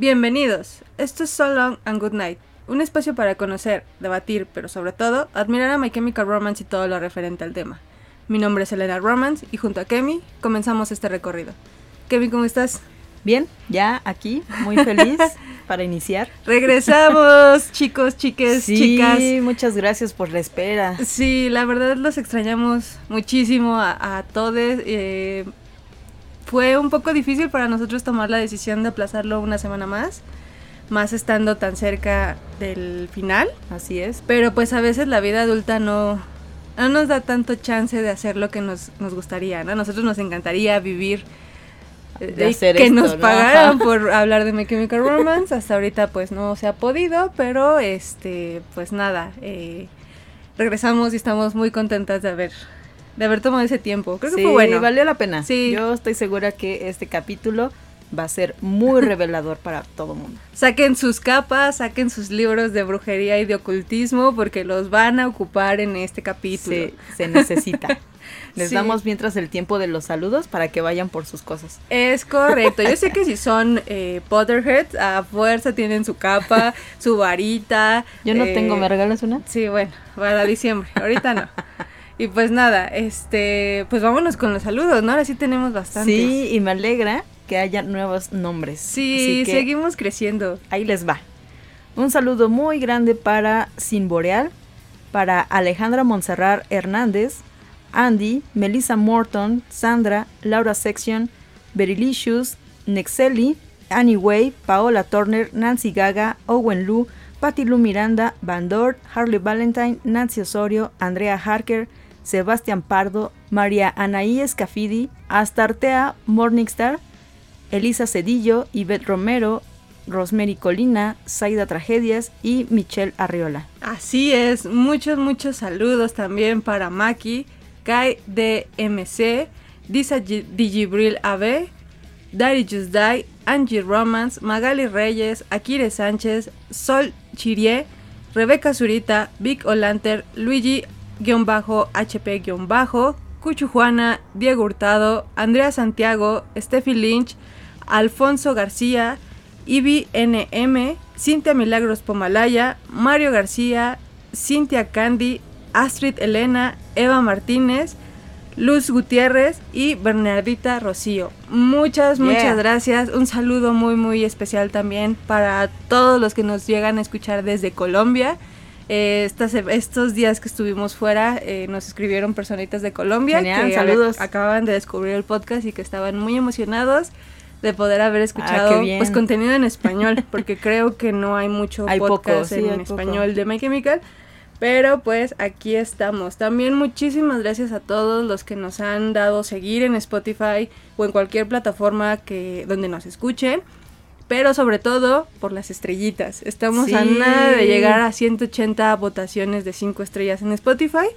Bienvenidos. Esto es So Long and Good Night, un espacio para conocer, debatir, pero sobre todo admirar a My Chemical Romance y todo lo referente al tema. Mi nombre es Elena Romance y junto a Kemi comenzamos este recorrido. Kemi, ¿cómo estás? Bien, ya aquí, muy feliz para iniciar. Regresamos, chicos, chiques, sí, chicas. muchas gracias por la espera. Sí, la verdad los extrañamos muchísimo a, a todos. Eh, fue un poco difícil para nosotros tomar la decisión de aplazarlo una semana más, más estando tan cerca del final. Así es. Pero pues a veces la vida adulta no, no nos da tanto chance de hacer lo que nos, nos gustaría, ¿no? A nosotros nos encantaría vivir De de hacer que esto, nos ¿no? pagaran Ajá. por hablar de My Chemical Romance. Hasta ahorita pues no se ha podido, pero este pues nada, eh, regresamos y estamos muy contentas de haber de haber tomado ese tiempo. Creo que fue bueno. valió la pena. Sí. Yo estoy segura que este capítulo va a ser muy revelador para todo mundo. Saquen sus capas, saquen sus libros de brujería y de ocultismo porque los van a ocupar en este capítulo. Se necesita. Les Sí. damos mientras el tiempo de los saludos para que vayan por sus cosas. Es correcto. Yo sé que si son eh, Potterheads, a fuerza tienen su capa, su varita. Yo no eh, tengo, ¿me regalas una? Sí, bueno, para diciembre. Ahorita no. Y pues nada, este, pues vámonos con los saludos, ¿no? Ahora sí tenemos bastantes. Sí, y me alegra que haya nuevos nombres. Sí, que seguimos creciendo. ahí les va. Un saludo muy grande para Sin Boreal, para Alejandra Monserrat Hernández, Andy, Melissa Morton, Sandra, Laura Section, Berilicious, Nexeli, Annie Way, Paola Turner, Nancy Gaga, Owen Lu, Patty Lu Miranda, Van Dort, Harley Valentine, Nancy Osorio, Andrea Harker, Sebastián Pardo, María Anaí Escafidi, Astartea Morningstar, Elisa Cedillo, Ivette Romero, Rosemary Colina, Saida Tragedias y Michelle Arriola. Así es, muchos, muchos saludos también para Maki, Kai DMC, Disa Gi- Digibril AB, Daddy Just Angie Romance, Magali Reyes, Akire Sánchez, Sol Chirie, Rebeca Zurita, Vic Olanter, Luigi-HP- Cuchu Juana, Diego Hurtado, Andrea Santiago, Steffi Lynch, Alfonso García, Ivy NM, Cintia Milagros Pomalaya, Mario García, Cintia Candy, Astrid Elena, Eva Martínez, Luz Gutiérrez y Bernardita Rocío. Muchas, Yeah. muchas gracias. Un saludo muy, muy especial también para todos los que nos llegan a escuchar desde Colombia. Eh, estas- estos días que estuvimos fuera eh, nos escribieron personitas de Colombia Genial, que saludos. acababan de descubrir el podcast y que estaban muy emocionados de poder haber escuchado pues contenido en español porque creo que no hay mucho Hay poco, podcast sí, en hay poco. español de My Chemical pero pues aquí estamos. También muchísimas gracias a todos los que nos han dado seguir en Spotify o en cualquier plataforma que donde nos escuchen. Pero sobre todo por las estrellitas. Estamos a nada de llegar a 180 votaciones de 5 estrellas en Spotify.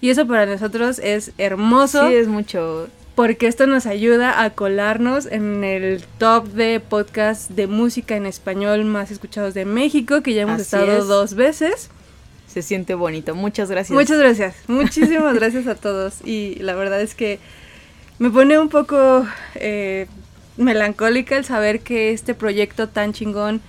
Y eso para nosotros es hermoso Sí, es mucho. porque esto nos ayuda a colarnos en el top de podcast de música en español más escuchados de México, que ya hemos Así estado es. dos veces. Se siente bonito. Muchas gracias. Muchas gracias, muchísimas gracias a todos. Y la verdad es que me pone un poco eh, melancólica el saber que este proyecto tan chingón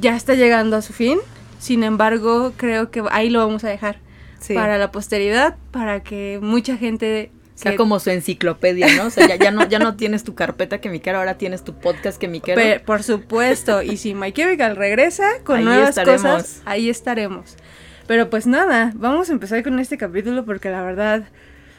ya está llegando a su fin. Sin embargo, creo que ahí lo vamos a dejar Sí. para la posteridad, para que mucha gente... sea como su enciclopedia, ¿no? O sea, ya, ya no, ya no tienes tu carpeta que mi cara, ahora tienes tu podcast que mi cara. Por supuesto, y si My Chemical regresa con Ahí nuevas estaremos. cosas, ahí estaremos. Pero pues nada, vamos a empezar con este capítulo porque la verdad,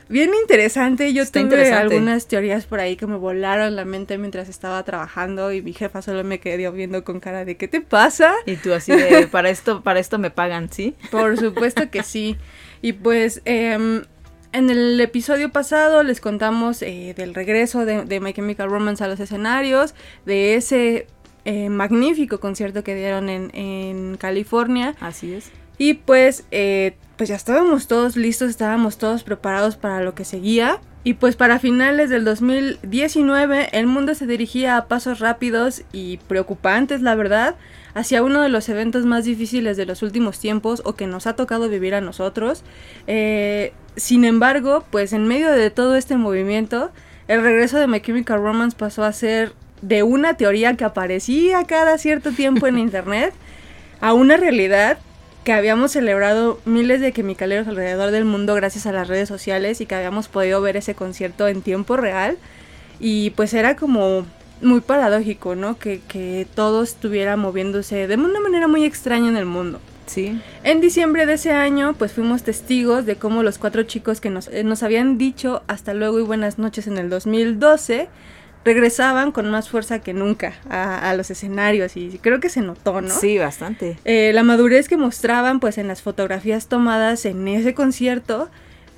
bien interesante. Yo Está tuve interesante. algunas teorías por ahí que me volaron la mente mientras estaba trabajando y mi jefa solo me quedó viendo con cara de ¿qué te pasa? Y tú así de, para esto, para esto me pagan, ¿sí? Por supuesto que sí. Y pues em, en el episodio pasado les contamos eh, del regreso de, de My Chemical Romance a los escenarios, de ese eh, magnífico concierto que dieron en, en California. Así es. Y pues eh, pues ya estábamos todos listos, estábamos todos preparados para lo que seguía. Y pues para finales del 2019 el mundo se dirigía a pasos rápidos y preocupantes, la verdad, hacia uno de los eventos más difíciles de los últimos tiempos o que nos ha tocado vivir a nosotros. Eh, sin embargo, pues en medio de todo este movimiento, el regreso de My Chemical Romance pasó a ser de una teoría que aparecía cada cierto tiempo en internet a una realidad que habíamos celebrado miles de quimicaleros alrededor del mundo gracias a las redes sociales y que habíamos podido ver ese concierto en tiempo real. Y pues era como muy paradójico, ¿no? Que, que todo estuviera moviéndose de una manera muy extraña en el mundo. Sí. En diciembre de ese año, pues fuimos testigos de cómo los cuatro chicos que nos, eh, nos habían dicho hasta luego y buenas noches en el 2012 regresaban con más fuerza que nunca a, a los escenarios y creo que se notó, ¿no? Sí, bastante. Eh, la madurez que mostraban pues en las fotografías tomadas en ese concierto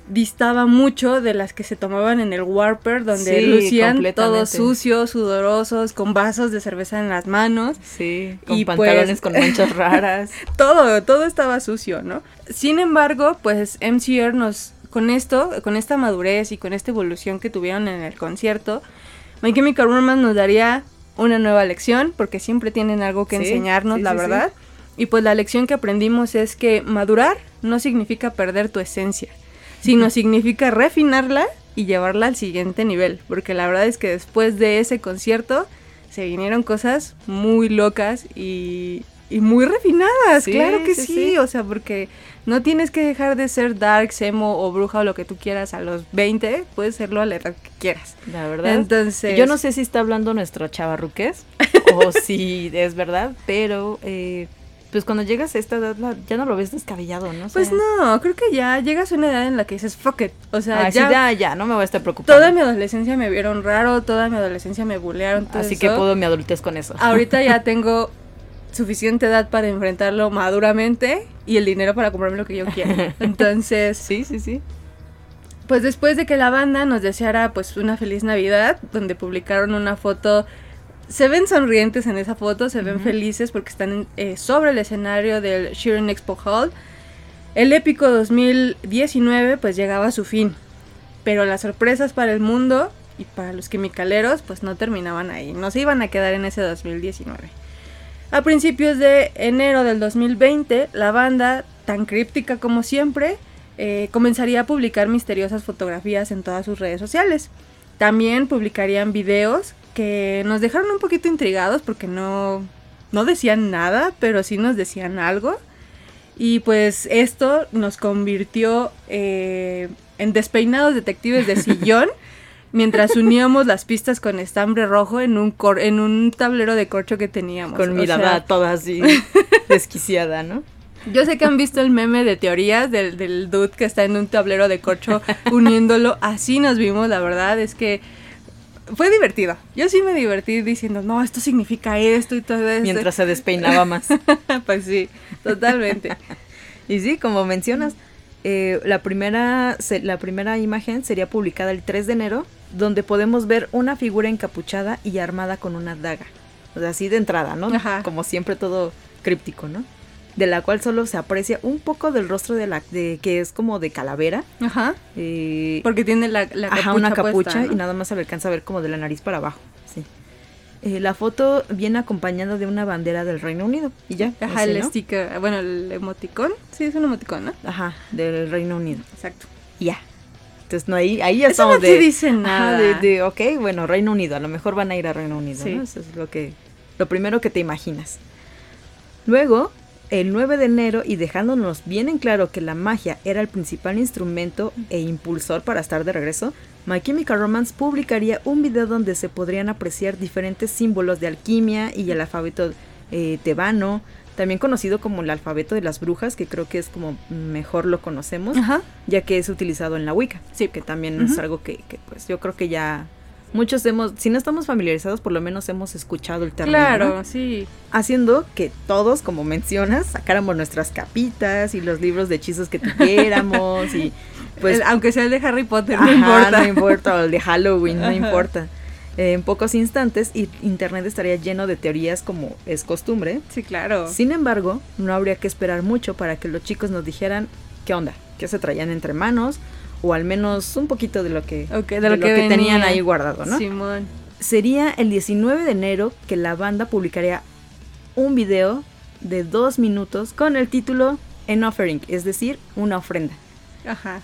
distaba mucho de las que se tomaban en el Warper donde Sí, lucían todos sucios, sudorosos, con vasos de cerveza en las manos. Sí, con Y pantalones pues- con manchas raras. todo, todo estaba sucio, ¿no? Sin embargo, pues MCR nos, con esto, con esta madurez y con esta evolución que tuvieron en el concierto, My Chemical Romance nos daría una nueva lección, porque siempre tienen algo que Sí, enseñarnos, sí, la sí, verdad. Y pues la lección que aprendimos es que madurar no significa perder tu esencia, sino significa refinarla y llevarla al siguiente nivel, porque la verdad es que después de ese concierto se vinieron cosas muy locas y, y muy refinadas, Sí, claro que sí, sí, sí. o sea, porque no tienes que dejar de ser dark, emo o bruja o lo que tú quieras a los 20, puedes serlo a la edad que quieras. La verdad. Entonces, Yo no sé si está hablando nuestra chavarruqués o si es verdad, pero eh, pues cuando llegas a esta edad ya no lo ves descabellado, ¿no? O Pues no, creo que ya llegas a una edad en la que dices fuck it, o sea, así ya, ya, ya, no me voy a estar preocupando. toda mi adolescencia me vieron raro, toda mi adolescencia me bulearon, todo Así que puedo mi adultez con eso. Ahorita ya tengo suficiente edad para enfrentarlo maduramente y el dinero para comprarme lo que yo quiera. Entonces, Sí, sí, sí. pues después de que la banda nos deseara pues una feliz Navidad, donde publicaron una foto, se ven sonrientes en esa foto, se ven Ujú. felices porque están eh, sobre el escenario del Sheeran Expo Hall. El épico 2019 pues llegaba a su fin, pero las sorpresas para el mundo y para los quimicaleros pues no terminaban ahí, no se iban a quedar en ese 2019. A principios de enero del 2020, la banda, tan críptica como siempre, eh, comenzaría a publicar misteriosas fotografías en todas sus redes sociales. También publicarían videos que nos dejaron un poquito intrigados porque no, no decían nada, pero sí nos decían algo. Y pues esto nos convirtió eh, en despeinados detectives de sillón mientras uníamos las pistas con estambre rojo en un, cor- en un tablero de corcho que teníamos. Con mirada sea, toda así desquiciada, ¿no? yo sé que han visto el meme de teorías del, del dude que está en un tablero de corcho uniéndolo. Así nos vimos, la verdad es que fue divertido. Yo sí me divertí diciendo, no, esto significa esto y todo esto. Mientras se despeinaba más. pues sí, totalmente. Y sí, como mencionas, eh, la, primera, se- la primera imagen sería publicada el 3 de enero, donde podemos ver una figura encapuchada y armada con una daga. O sea, así de entrada, ¿no? Ajá. Como siempre todo críptico, ¿no? De la cual solo se aprecia un poco del rostro de la de que es como de calavera. Ajá. eh, Porque tiene la, la capucha. Ajá, una capucha puesta, ¿no? y nada más se le alcanza a ver como de la nariz para abajo. Sí. Eh, la foto viene acompañada de una bandera del Reino Unido. Y ya. Ajá, el ¿no? sticker, bueno, el emoticón. Sí, es un emoticón, ¿no? Ajá, del Reino Unido. Exacto. Ya. Entonces, no, ahí, ahí ya Eso estamos no de. te dice Ajá, nada. de, de, ok, bueno, Reino Unido. A lo mejor van a ir a Reino Unido, Sí. ¿no? Eso es lo que. Lo primero que te imaginas. Luego, el 9 de enero, y dejándonos bien en claro que la magia era el principal instrumento e impulsor para estar de regreso, My Chemical Romance publicaría un video donde se podrían apreciar diferentes símbolos de alquimia y el alfabeto eh, tebano, también conocido como el alfabeto de las brujas, que creo que es como mejor lo conocemos Ajá. ya que es utilizado en la Wicca. Sí, que también es algo que, que, pues yo creo que ya muchos hemos, si no estamos familiarizados, por lo menos hemos escuchado el término. Claro, ¿no? sí. Haciendo que todos, como mencionas, sacáramos nuestras capitas y los libros de hechizos que tuviéramos y pues El- aunque sea el de Harry Potter, no importa. no importa, o el de Halloween, no importa. Eh, en pocos instantes y internet estaría lleno de teorías como es costumbre. Sí, claro. Sin embargo, no habría que esperar mucho para que los chicos nos dijeran qué onda, qué se traían entre manos, o al menos un poquito de lo que, de, de lo, lo que, que tenían ahí guardado, ¿no? Simón. Sería el 19 de enero que la banda publicaría un video de dos minutos con el título An Offering, es decir, una ofrenda. Ajá.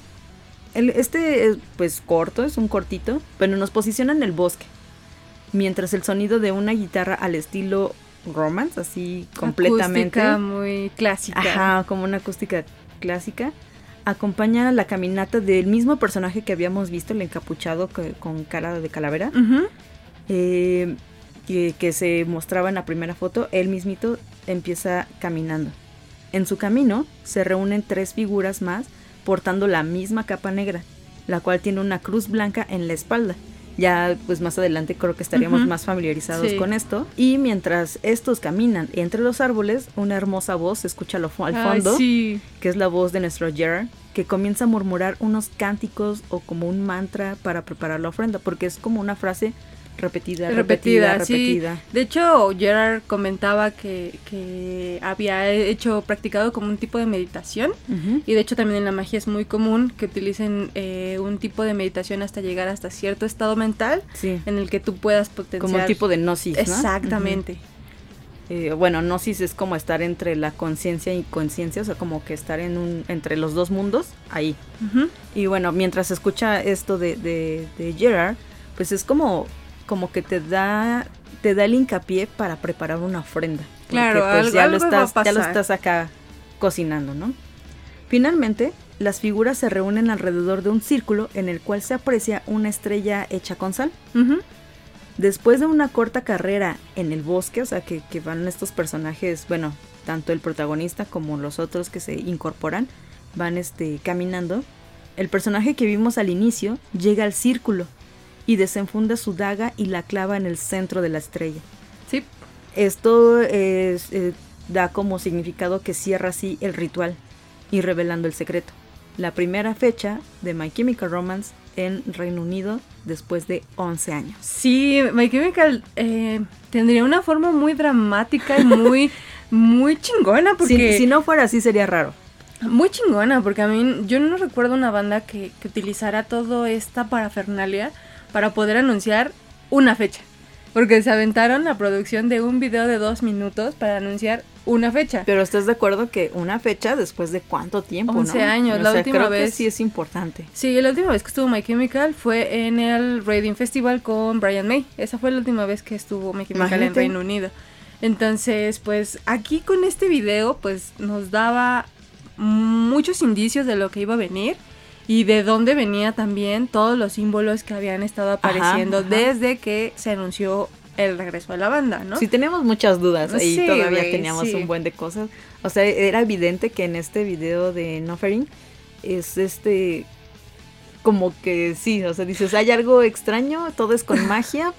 El- este es pues corto, es un cortito, pero nos posiciona en el bosque. Mientras el sonido de una guitarra al estilo romance, así completamente. Acústica muy clásica. Ajá, como una acústica clásica. Acompaña la caminata del mismo personaje que habíamos visto, el encapuchado que- con cara de calavera. Eh, que, que se mostraba en la primera foto, él mismito empieza caminando. En su camino se reúnen tres figuras más portando la misma capa negra, la cual tiene una cruz blanca en la espalda. Ya pues más adelante creo que estaríamos más familiarizados Sí. con esto. Y mientras estos caminan entre los árboles, una hermosa voz se escucha al, Ay, fondo, sí. que es la voz de nuestro Gerard, que comienza a murmurar unos cánticos o como un mantra para preparar la ofrenda, porque es como una frase repetida, repetida, repetida, sí. De hecho, Gerard comentaba que, que había hecho, practicado como un tipo de meditación. Y de hecho también en la magia es muy común que utilicen eh, un tipo de meditación hasta llegar hasta cierto estado mental Sí, en el que tú puedas potenciar. como un tipo de gnosis, ¿no? Exactamente. Eh, bueno, gnosis es como estar entre la conciencia y conciencia, o sea, como que estar en un, entre los dos mundos, ahí. Y bueno, mientras escucha esto de, de, de Gerard, pues es como, como que te da, te da el hincapié para preparar una ofrenda. Porque, Claro, pues, algo- ya, lo algo va a estás, ya lo estás acá cocinando, ¿no? Finalmente, las figuras se reúnen alrededor de un círculo en el cual se aprecia una estrella hecha con sal. Después de una corta carrera en el bosque, o sea, que, que van estos personajes, bueno, tanto el protagonista como los otros que se incorporan, van este, caminando, el personaje que vimos al inicio llega al círculo y desenfunda su daga y la clava en el centro de la estrella. Sí. Esto es, eh, da como significado que cierra así el ritual y revelando el secreto. La primera fecha de My Chemical Romance en Reino Unido después de 11 años. Sí, My Chemical eh, tendría una forma muy dramática y muy, muy chingona porque... Si, si no fuera así sería raro. Muy chingona, porque a mí yo no recuerdo una banda que, que utilizara toda esta parafernalia para poder anunciar una fecha. Porque se aventaron la producción de un video de dos minutos para anunciar una fecha. Pero estás de acuerdo que una fecha después de cuánto tiempo, 11 ¿no? años, la última creo que vez. sí es importante. Sí, la última vez que estuvo My Chemical fue en el Reading Festival con Brian May. Esa fue la última vez que estuvo My Chemical en. Reino Unido. Entonces, pues aquí con este video, pues nos daba muchos indicios de lo que iba a venir y de dónde venía también todos los símbolos que habían estado apareciendo ajá. desde que se anunció el regreso de la banda, ¿no? Sí, tenemos muchas dudas ahí, Sí, todavía teníamos sí. un buen de cosas. O sea, era evidente que en este video de Noffering es este como que sí, o sea, dices, hay algo extraño, todo es con magia,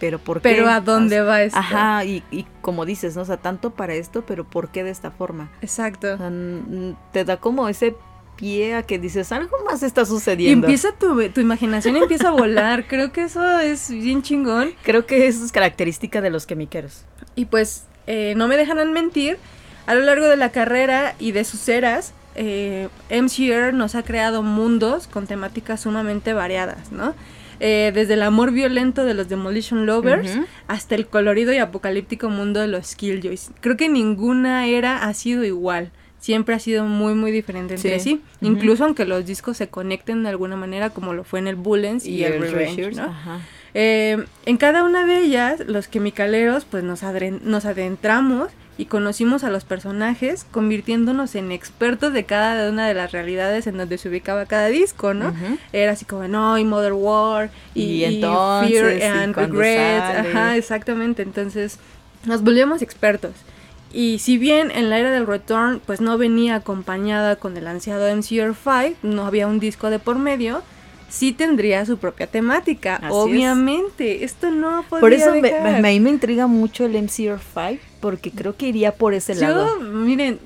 pero ¿por qué? Pero ¿a dónde va esto? Ajá, y, y como dices, ¿no? O sea, tanto para esto, pero ¿por qué de esta forma? Exacto. O sea, n- te da como ese pie a que dices, algo más está Y sucediendo. empieza tu, tu imaginación empieza a volar. Creo que eso es bien chingón. Creo que eso es característica de los quemiqueros. Y pues eh, no me dejarán mentir, a lo largo de la carrera y de sus eras, eh, MCR nos ha creado mundos con temáticas sumamente variadas, ¿no? Eh, desde el amor violento de los Demolition Lovers hasta el colorido y apocalíptico mundo de los Killjoys. Creo que ninguna era ha sido igual. Siempre ha sido muy, muy diferente entre Sí. Incluso aunque los discos se conecten de alguna manera, como lo fue en el Bullens y, el, Revenge, Treasures, ¿no? ajá. Eh, en cada una de ellas, los quimicaleros, pues nos, nos adentramos y conocimos a los personajes, convirtiéndonos en expertos de cada una de las realidades en donde se ubicaba cada disco, ¿no? Era así como, no, y Mother War, y, Y entonces, Fear and Regrets, ajá, exactamente, entonces nos volvemos expertos. Y si bien en la era del Return, pues no venía acompañada con el ansiado MCR5, no había un disco de por medio, sí tendría su propia temática, Así es. obviamente. Esto no podría Por eso dejar. me- me- a mí me intriga mucho el MCR5 porque creo que iría por ese lado. Yo, miren,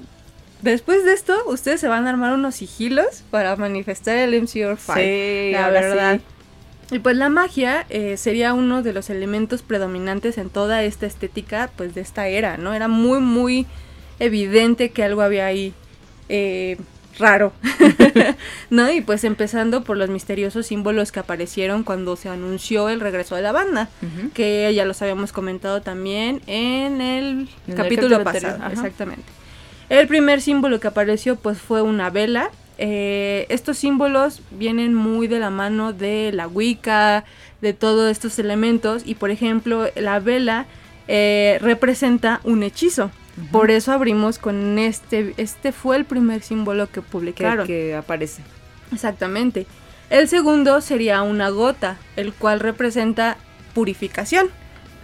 después de esto, ustedes se van a armar unos sigilos para manifestar el MCR5. Sí, la verdad. sí. Y pues la magia eh, sería uno de los elementos predominantes en toda esta estética pues de esta era, ¿no? Era muy muy evidente que algo había ahí eh, raro, ¿no? Y pues empezando por los misteriosos símbolos que aparecieron cuando se anunció el regreso de la banda, que ya los habíamos comentado también en el, capítulo, pasado, exactamente. El primer símbolo que apareció pues fue una vela. Eh, estos símbolos vienen muy de la mano de la Wicca, de todos estos elementos y por ejemplo la vela eh, representa un hechizo. Por eso abrimos con este, este fue el primer símbolo que publicaron. Que, aparece. Exactamente. El segundo sería una gota, el cual representa purificación.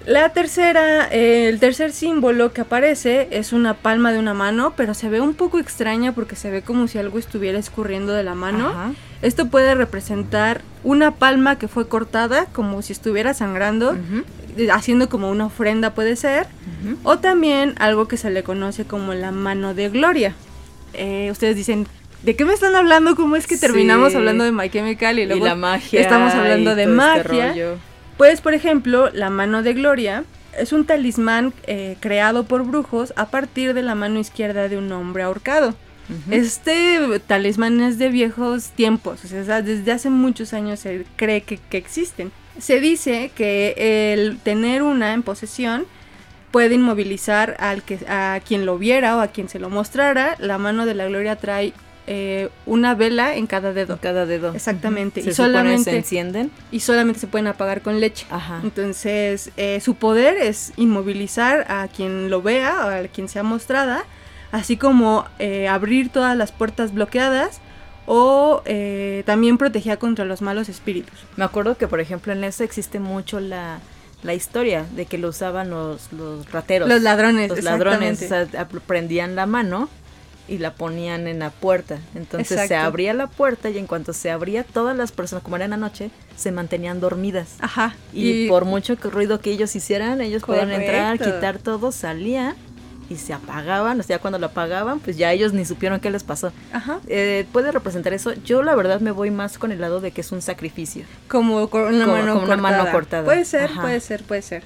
La tercera, eh, el tercer símbolo que aparece es una palma de una mano, pero se ve un poco extraña porque se ve como si algo estuviera escurriendo de la mano. Esto puede representar una palma que fue cortada, como si estuviera sangrando, haciendo como una ofrenda puede ser, o también algo que se le conoce como la mano de gloria. Eh, ustedes dicen, ¿de qué me están hablando? ¿Cómo es que terminamos hablando de My Chemical y luego la magia estamos hablando de este magia? Pues, por ejemplo, la mano de gloria es un talismán eh, creado por brujos a partir de la mano izquierda de un hombre ahorcado. Este talismán es de viejos tiempos, o sea, desde hace muchos años se cree que existen. Se dice que el tener una en posesión puede inmovilizar al que, a quien lo viera o a quien se lo mostrara. La mano de la gloria trae eh, una vela en cada dedo. Cada dedo. Exactamente. y solamente se encienden. Y solamente se pueden apagar con leche. Entonces, eh, su poder es inmovilizar a quien lo vea o a quien sea mostrada, así como eh, abrir todas las puertas bloqueadas o eh, también protegía contra los malos espíritus. Me acuerdo que, por ejemplo, en eso existe mucho la, historia de que lo usaban los, los rateros. Los ladrones. Los ladrones, o sea, prendían la mano y la ponían en la puerta. Entonces se abría la puerta y en cuanto se abría, todas las personas, como era en la noche, se mantenían dormidas. Ajá. Y, por mucho ruido que ellos hicieran, ellos podían entrar, quitar todo, salían y se apagaban, o sea, cuando lo apagaban, pues ya ellos ni supieron qué les pasó. Ajá. Eh, ¿Puede representar eso? Yo la verdad me voy más con el lado de que es un sacrificio. Como con una, mano, cortada. Puede ser, puede ser, puede ser.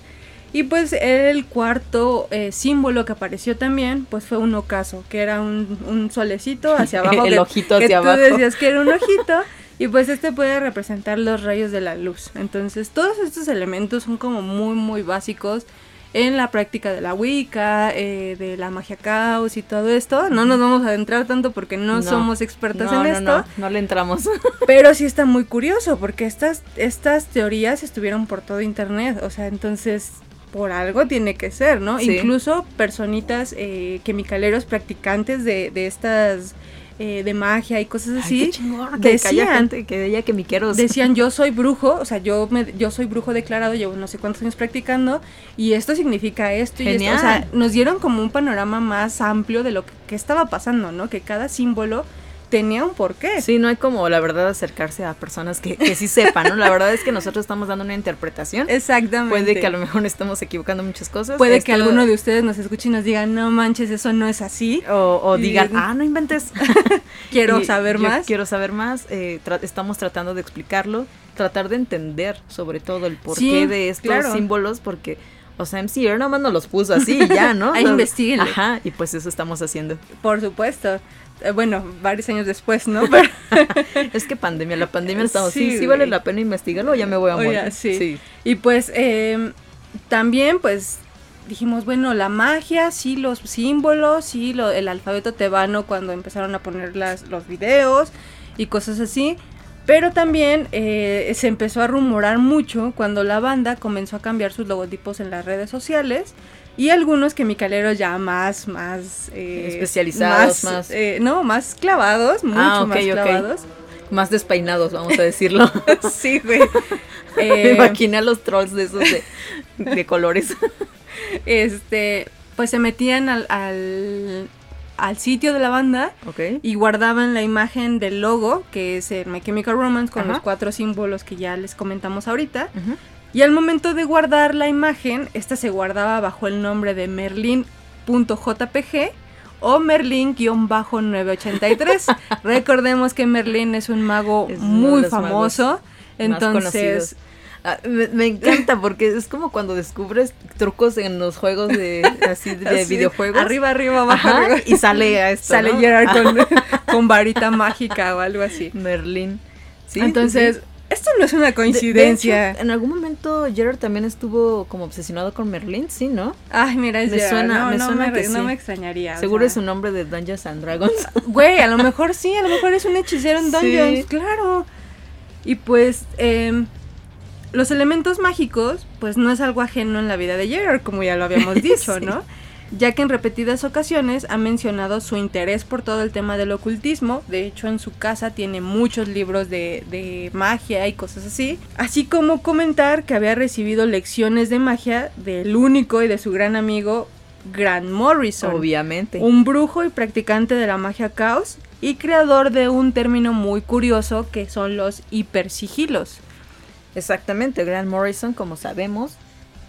Y pues el cuarto eh, símbolo que apareció también, pues fue un ocaso, que era un, solecito hacia abajo. el ojito hacia abajo. Tú decías que era un ojito. y pues este puede representar los rayos de la luz. Entonces todos estos elementos son como muy, muy básicos en la práctica de la Wicca, eh, de la magia caos y todo esto. No nos vamos a adentrar tanto porque no, somos expertas en esto. No, no le entramos. pero sí está muy curioso porque estas, estas teorías estuvieron por todo internet. O sea, entonces por algo tiene que ser, ¿no? Incluso personitas, eh, quimicaleros practicantes de, de estas eh, de magia y cosas así. decían que, de que Decían, yo soy brujo, o sea, yo me, yo soy brujo declarado, llevo no sé cuántos años practicando y esto significa esto y esto. O sea, nos dieron como un panorama más amplio de lo que estaba pasando, ¿no? Que cada símbolo tenía un porqué. Sí, no hay como la verdad acercarse a personas que, que sí sepan, ¿no? La verdad es que nosotros estamos dando una interpretación. Exactamente. Puede que a lo mejor estamos equivocando muchas cosas. Puede que alguno de ustedes nos escuche y nos diga, no manches, eso no es así. O, digan, ah, no inventes. quiero saber más. Quiero saber más. Eh, estamos tratando de explicarlo, tratar de entender sobre todo el porqué de estos símbolos, porque... O sea, MCR nada más nos los puso así y ya, ¿no? Ahí investiguen. Ajá, y pues eso estamos haciendo. Por supuesto. Eh, bueno, varios años después, ¿no? es que pandemia, la pandemia estamos, sí, sí, vale la pena investigarlo ya me voy a morir. sí. Y pues em, también pues dijimos, bueno, la magia, sí, los símbolos, sí, lo, el alfabeto tebano cuando empezaron a poner las, los videos y cosas así. Pero también eh, se empezó a rumorar mucho cuando la banda comenzó a cambiar sus logotipos en las redes sociales y algunos quimicaleros ya más, más eh, especializados, más, eh, no, más clavados, mucho ah, más clavados. Más despeinados, vamos a decirlo. sí, güey. Eh, imaginé a los trolls de esos de, colores. este, pues se metían al, al, sitio de la banda y guardaban la imagen del logo, que es el My Chemical Romance, con los cuatro símbolos que ya les comentamos ahorita. Y al momento de guardar la imagen, esta se guardaba bajo el nombre de merlin.jpg o merlin-983. Recordemos que Merlin es un mago muy famoso. Entonces, Ah, me, me encanta porque es como cuando descubres trucos en los juegos de así de Así, videojuegos. Arriba, arriba, abajo, Ajá, arriba. y sale a esto, Sale ¿no? Gerard con, con varita mágica o algo así. Merlin. Sí, Entonces, sí. Esto no es una De- de coincidencia. hecho, en algún momento Gerard también estuvo como obsesionado con Merlin, sí, ¿no? Ay, mira, es me Gerard. suena- no, me no suena me, que no sí. me extrañaría. Seguro sea. es un nombre de Dungeons and Dragons. Güey, a lo mejor sí, a lo mejor es un hechicero en Sí. Dungeons, claro. Y pues, em, los elementos mágicos, pues no es algo ajeno en la vida de Gerard, como ya lo habíamos dicho, Sí. ¿no? Ya que en repetidas ocasiones ha mencionado su interés por todo el tema del ocultismo. De hecho, en su casa tiene muchos libros de, de magia y cosas así. Así como comentar que había recibido lecciones de magia del único y de su gran amigo Grant Morrison Obviamente. un brujo y practicante de la magia caos y creador de un término muy curioso que son los hipersigilos. Exactamente, Grant Morrison, como sabemos,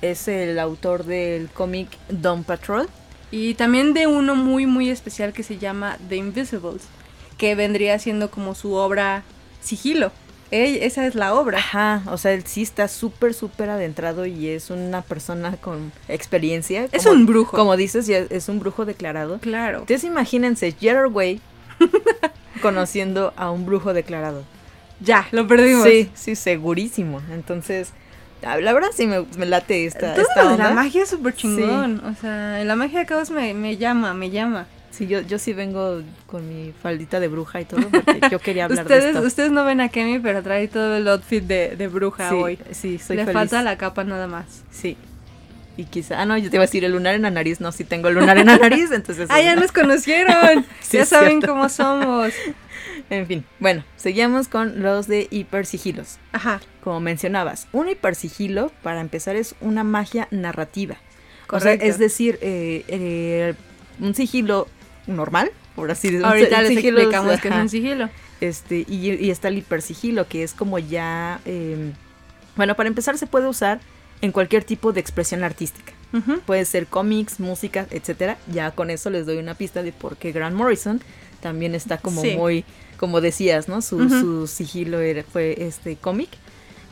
es el autor del cómic Dawn Patrol. Y también de uno muy muy especial que se llama The Invisibles, que vendría siendo como su obra sigilo. Esa es la obra. Ajá, o sea, él sí está súper, súper adentrado y es una persona con experiencia. Es un brujo. Como dices, es un brujo declarado. Claro. Entonces imagínense, Gerard Way conociendo a un brujo declarado. Ya, lo perdimos. Sí, sí, segurísimo. Entonces, la verdad sí me, me late esta, Todo esta onda. la magia es súper chingón. O sea, la magia de caos me, me llama, me llama. Sí, yo, yo sí vengo con mi faldita de bruja y todo porque yo quería hablar de esto. ustedes no ven a Kemi, pero trae todo el outfit de, de bruja sí, hoy. sí, soy Le feliz. falta la capa nada más. Sí. Y quizá, ah, no, yo te iba a decir el lunar en la nariz. No, sí tengo el lunar en la nariz, entonces. Ah, ya nos conocieron. Sí, ya saben cierto. cómo somos. En fin, bueno, seguimos con los de hipersigilos. Ajá, Como mencionabas, un hipersigilo, para empezar, es una magia narrativa. correcto. O sea, es decir, eh, eh, un sigilo normal, por así decirlo. Ahorita les explicamos que es ajá, un sigilo. Este, y, y está el hipersigilo, que es como ya... eh, bueno, para empezar se puede usar en cualquier tipo de expresión artística. Puede ser cómics, música, etcétera. Ya con eso les doy una pista de por qué Grant Morrison también está como Sí. muy, como decías, ¿no? Su, su sigilo era- fue este cómic.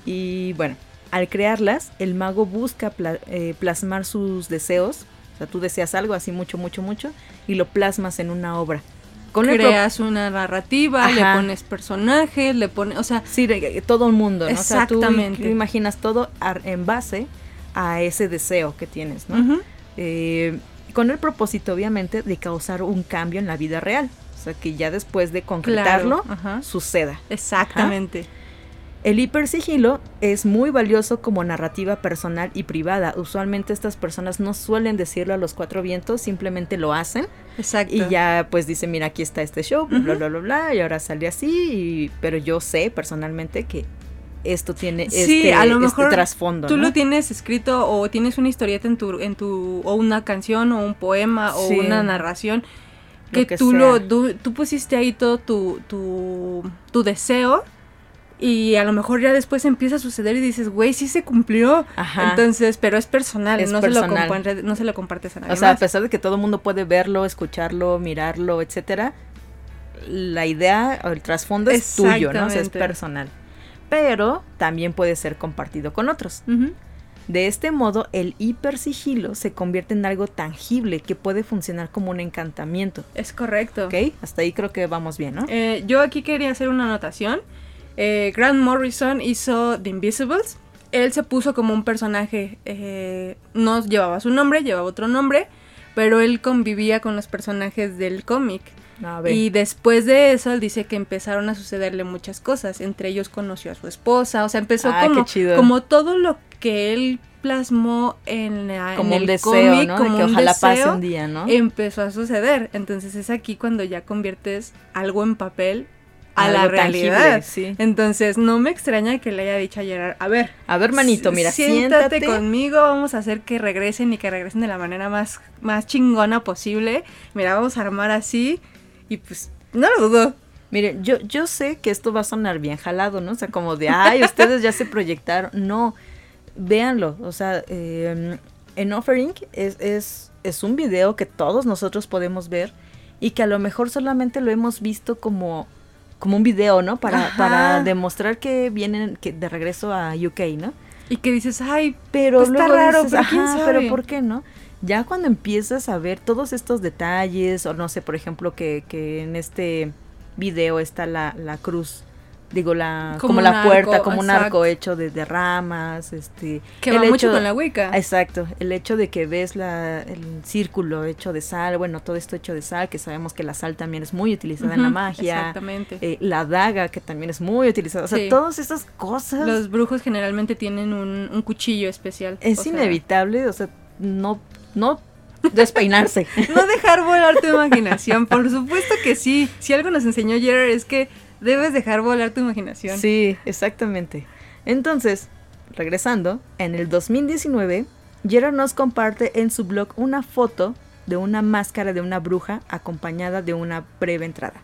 Y bueno, al crearlas, el mago busca pla- eh, plasmar sus deseos. O sea, tú deseas algo así mucho, mucho, mucho, y lo plasmas en una obra. Con Creas una narrativa, Ajá. le pones personajes, le pones, o sea, Sí, todo el mundo, ¿no? O sea, tú Exactamente. imaginas todo en base a ese deseo que tienes, ¿no? Eh, con el propósito, obviamente, de causar un cambio en la vida real. O sea, que ya después de concretarlo, claro, suceda. exactamente. El hipersigilo es muy valioso como narrativa personal y privada. Usualmente estas personas no suelen decirlo a los cuatro vientos, simplemente lo hacen Exacto. y ya pues dicen, mira, aquí está este show, bla, bla, bla, bla, y ahora sale así, y- pero yo sé personalmente que esto tiene Sí, este, a lo este mejor trasfondo. Tú ¿no? lo tienes escrito o tienes una historieta en tu, en tu, o una canción o un poema o Sí. una narración Lo que, que tú sea. lo, tú, tú pusiste ahí todo tu, tu, tu deseo y a lo mejor ya después empieza a suceder y dices, güey, sí se cumplió. Ajá. Entonces, pero es personal, Es no, Se lo no se lo compartes a nadie O sea, a más. pesar de que todo el mundo puede verlo, escucharlo, mirarlo, etcétera, la idea o el trasfondo es tuyo, ¿no? O sea, es personal. Pero también puede ser compartido con otros. De este modo, el hipersigilo se convierte en algo tangible que puede funcionar como un encantamiento. Es correcto. ¿Ok? Hasta ahí creo que vamos bien, ¿no? Eh, yo aquí quería hacer una anotación. Eh, Grant Morrison hizo The Invisibles. Él se puso como un personaje, eh, no llevaba su nombre, llevaba otro nombre, pero él convivía con los personajes del cómic. A ver. Y después de eso, él dice que empezaron a sucederle muchas cosas. Entre ellos conoció a su esposa, o sea, empezó Ay, como, como todo lo que él plasmó en, la- como en un el deseo, cómic, ¿no? como de que un ojalá pase deseo, un día, ¿no? empezó a suceder. Entonces es aquí cuando ya conviertes algo en papel a la tangible, realidad. sí. Entonces no me extraña que le haya dicho a Gerard, a ver, A ver, manito, mira, siéntate, siéntate. conmigo, vamos a hacer que regresen y que regresen de la manera más, más chingona posible. Mira, vamos a armar así y pues no lo dudo. Miren, yo, yo sé que esto va a sonar bien jalado, ¿no? O sea, como de, ay, ustedes ya se proyectaron. No, véanlo. O sea, eh, en Offering es, es, es un video que todos nosotros podemos ver y que a lo mejor solamente lo hemos visto como, como un video, ¿no? Para, para demostrar que vienen que de regreso a UK, ¿no? Y que dices, ay, pero pues está luego raro, dices, pero quién "Ajá, sabe". pero ¿por qué no? Ya cuando empiezas a ver todos estos detalles, o no sé, por ejemplo, que, que en este video está la, la cruz, digo, la, Como la puerta, como un arco hecho de, de ramas, este... que el va mucho hecho- con la Wicca. Exacto, el hecho de que ves la, el círculo hecho de sal, bueno, todo esto hecho de sal, que sabemos que la sal también es muy utilizada en la magia, Exactamente. eh, la daga, que también es muy utilizada, o sea, Sí. todas estas cosas Los brujos generalmente tienen un, un cuchillo especial. es o sea, inevitable, o sea, no, no despeinarse. No dejar volar tu imaginación, por supuesto que sí. Si algo nos enseñó Gerard es que debes dejar volar tu imaginación. sí, exactamente. Entonces, regresando, en el 2019, Gerard nos comparte en su blog una foto de una máscara de una bruja acompañada de una breve entrada,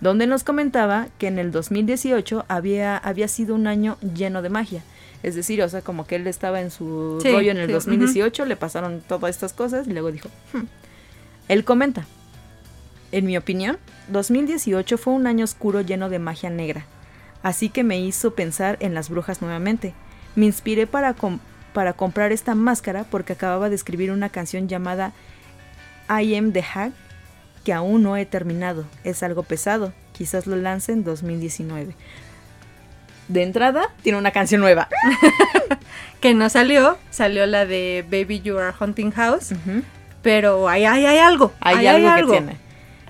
donde nos comentaba que en el 2018 había, había sido un año lleno de magia. Es decir, o sea, como que él estaba en su Sí, rollo en el sí, 2018, le pasaron todas estas cosas y luego dijo, "Hmm". él comenta, en mi opinión, 2018 fue un año oscuro lleno de magia negra, así que me hizo pensar en las brujas nuevamente. Me inspiré para, com- para comprar esta máscara porque acababa de escribir una canción llamada I Am the Hag que aún no he terminado. Es algo pesado, quizás lo lance en 2019. De entrada, tiene una canción nueva. Que no salió, salió la de Baby You Are Hunting House, pero hay, hay, hay algo. Hay, ahí algo, que tiene.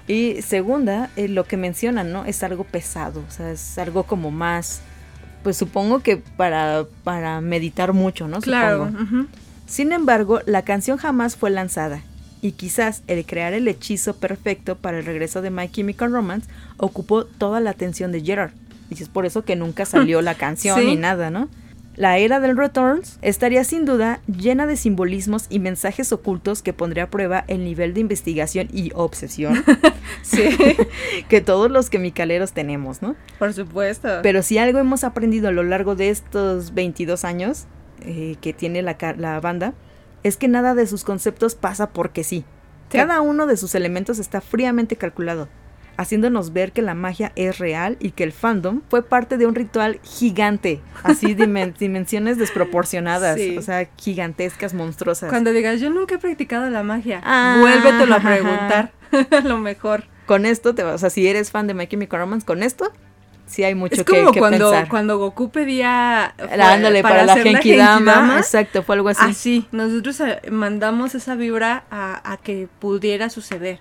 Y segunda, eh, lo que mencionan, ¿no? Es algo pesado, o sea, es algo como más, pues supongo que para, para meditar mucho, ¿no? Claro. Sin embargo, la canción jamás fue lanzada. Y quizás el crear el hechizo perfecto para el regreso de My Chemical Romance ocupó toda la atención de Gerard. Y es por eso que nunca salió la canción Sí. ni nada, ¿no? La era del Returns estaría sin duda llena de simbolismos y mensajes ocultos que pondría a prueba el nivel de investigación y obsesión Sí, que todos los quimicaleros tenemos, ¿no? por supuesto. Pero si algo hemos aprendido a lo largo de estos 22 años eh, que tiene la, la banda, es que nada de sus conceptos pasa porque sí. Sí. Cada uno de sus elementos está fríamente calculado, haciéndonos ver que la magia es real y que el fandom fue parte de un ritual gigante, así dimen- dimensiones desproporcionadas, Sí. o sea, gigantescas, monstruosas. Cuando digas, yo nunca he practicado la magia, Ah, vuélvetelo a preguntar. lo mejor. Con esto, te, o sea, si eres fan de My Chemical Romance, con esto, sí hay mucho es que, como que cuando, pensar. cuando Goku pedía. fue- Ándale, para, la hacer Genkidama, exacto, fue algo así. Así, nosotros eh, mandamos esa vibra a, a que pudiera suceder.